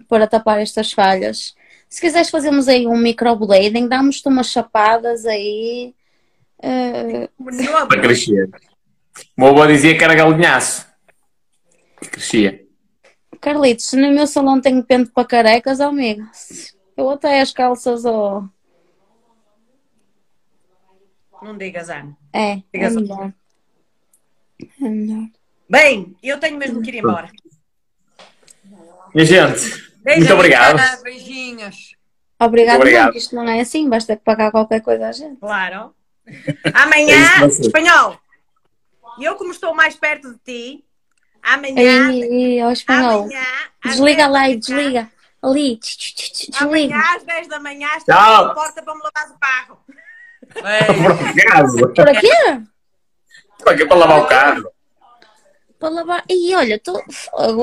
para tapar estas falhas. Se quiseres fazermos aí um microblading, damos-te umas chapadas aí. Novo. para crescer. O meu avô dizia que era galinhaço. Que crescia. Carlitos, se no meu salão tenho pente para carecas, amiga. Eu até as calças, oh. Não digas, Ana. É, é Diga só. melhor. É melhor. Bem, eu tenho mesmo que ir embora. Minha gente, Beijo, muito obrigado. Ana, beijinhos. Obrigado, obrigado. não, isto não é assim, basta pagar qualquer coisa a gente. Claro. É Amanhã, ser. espanhol. Eu, como estou mais perto de ti, amanhã. Aí, ao espanhol. amanhã Desliga 10 lá e desliga. Ali, tch, tch, tch, tch, Amanhã desliga. às 10 da manhã estou na porta para me levar o carro. por acaso. Por aqui? Para que para lavar o carro? Para lavar. E olha, tô...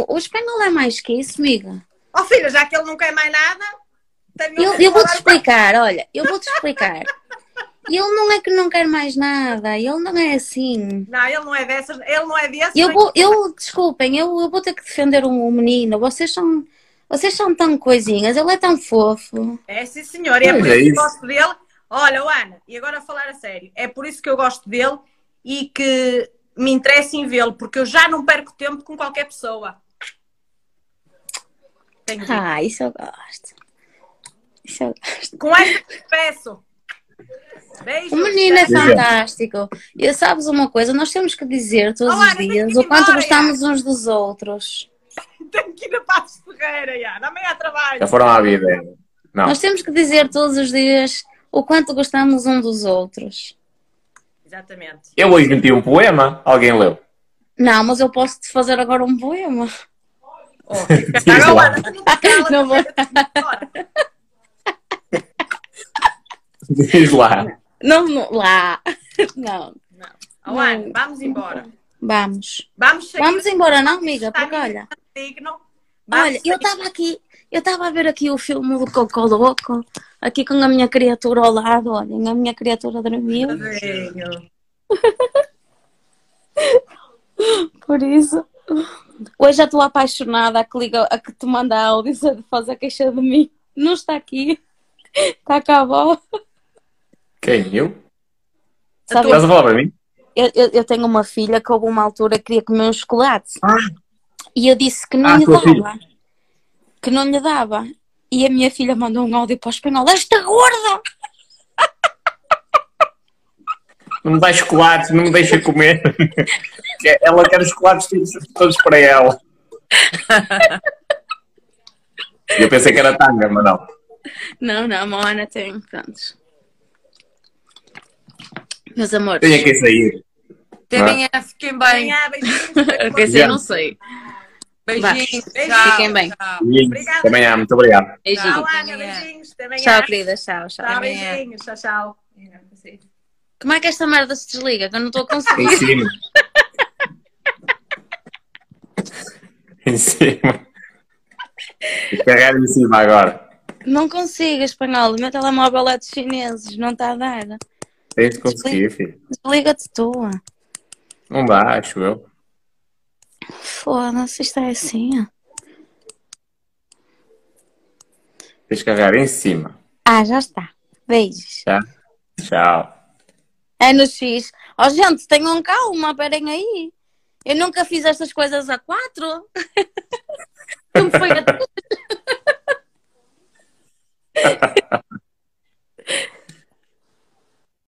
o espanhol é mais que isso, amiga. Ó filha, já que ele não quer mais nada, tenho Eu, eu vou-te explicar, olha, eu vou-te explicar. Ele não é que não quer mais nada, ele não é assim. Não, ele não é dessas, ele não é desses. Eu vou, eu, desculpem, eu, eu vou ter que defender um, um menino. Vocês são, vocês são tão coisinhas, ele é tão fofo. É sim, senhor, e é Pois por é isso que isso. gosto dele. Olha, o Ana, e agora a falar a sério, é por isso que eu gosto dele e que me interessa em vê-lo, porque eu já não perco tempo com qualquer pessoa. Dito. Ah, isso eu gosto. Isso eu gosto. Com esta peço. Beijo. O menino é fantástico. E sabes uma coisa, nós temos que dizer todos Olá, os dias o quanto embora, gostamos uns dos outros. Tenho que ir a Passos Ferreira, já. Amanhã há trabalho. Já foram à vida. Não. Nós temos que dizer todos os dias o quanto gostamos um dos outros. Exatamente. Eu hoje meti um poema. Alguém leu? Não, mas eu posso te fazer agora um poema. Oh, Diz agora, não Não vou. Diz lá. Não, não, lá. Não, Oh, Ana, vamos embora. vamos. Vamos sair. Vamos embora, não, amiga? Está Porque olha, digno. Vamos olha, eu estava aqui, eu estava a ver aqui o filme do Cocó Louco, aqui com a minha criatura ao lado, olhem, a minha criatura dormiu. Por isso. Hoje já estou apaixonada a que, liga, a que te manda áudio de fazer queixa de mim. Não está aqui. Está cá a avó. Quem? Eu? Sabe, Estás a falar para mim? eu, eu, eu tenho uma filha que houve uma altura que queria comer um chocolate. E eu disse que não Ah, lhe tua dava. filha. Que não lhe dava. E a minha filha mandou um áudio para o espanhol. Esta gorda! não me dá chocolates, não me deixa comer. Que ela quer os chocolates todos, todos para ela. Eu pensei que era tanga, mas não. Não, não, a Moana tem. Prontos. Meus amores. Tenho que sair. Também é, fiquem bem. Amanhã, beijinhos. Quer dizer, não sei. Beijinhos. Beijinhos. tchau, Fiquem bem. tchau. Obrigada. Também há, muito obrigado. Tchau, Beijinho. Ana. Beijinhos. Tchau, querida. Tchau, tchau. Tchau, beijinhos. Tchau, tchau. Como é que esta merda se desliga? Que eu não estou a conseguir. Em cima. em cima. Carregar em cima agora. Não consigo, espanhol. O meu telemóvel é dos chineses. Não está a dar. Tens de conseguir, filho. Desliga-te tu. Não dá, acho eu. Foda-se, isto é assim. Tens de carregar em cima. Ah, já está. Beijos. Tá? Tchau. É no X. Oh, gente, tenham calma, esperem aí. Eu nunca fiz estas coisas a quatro. Como foi a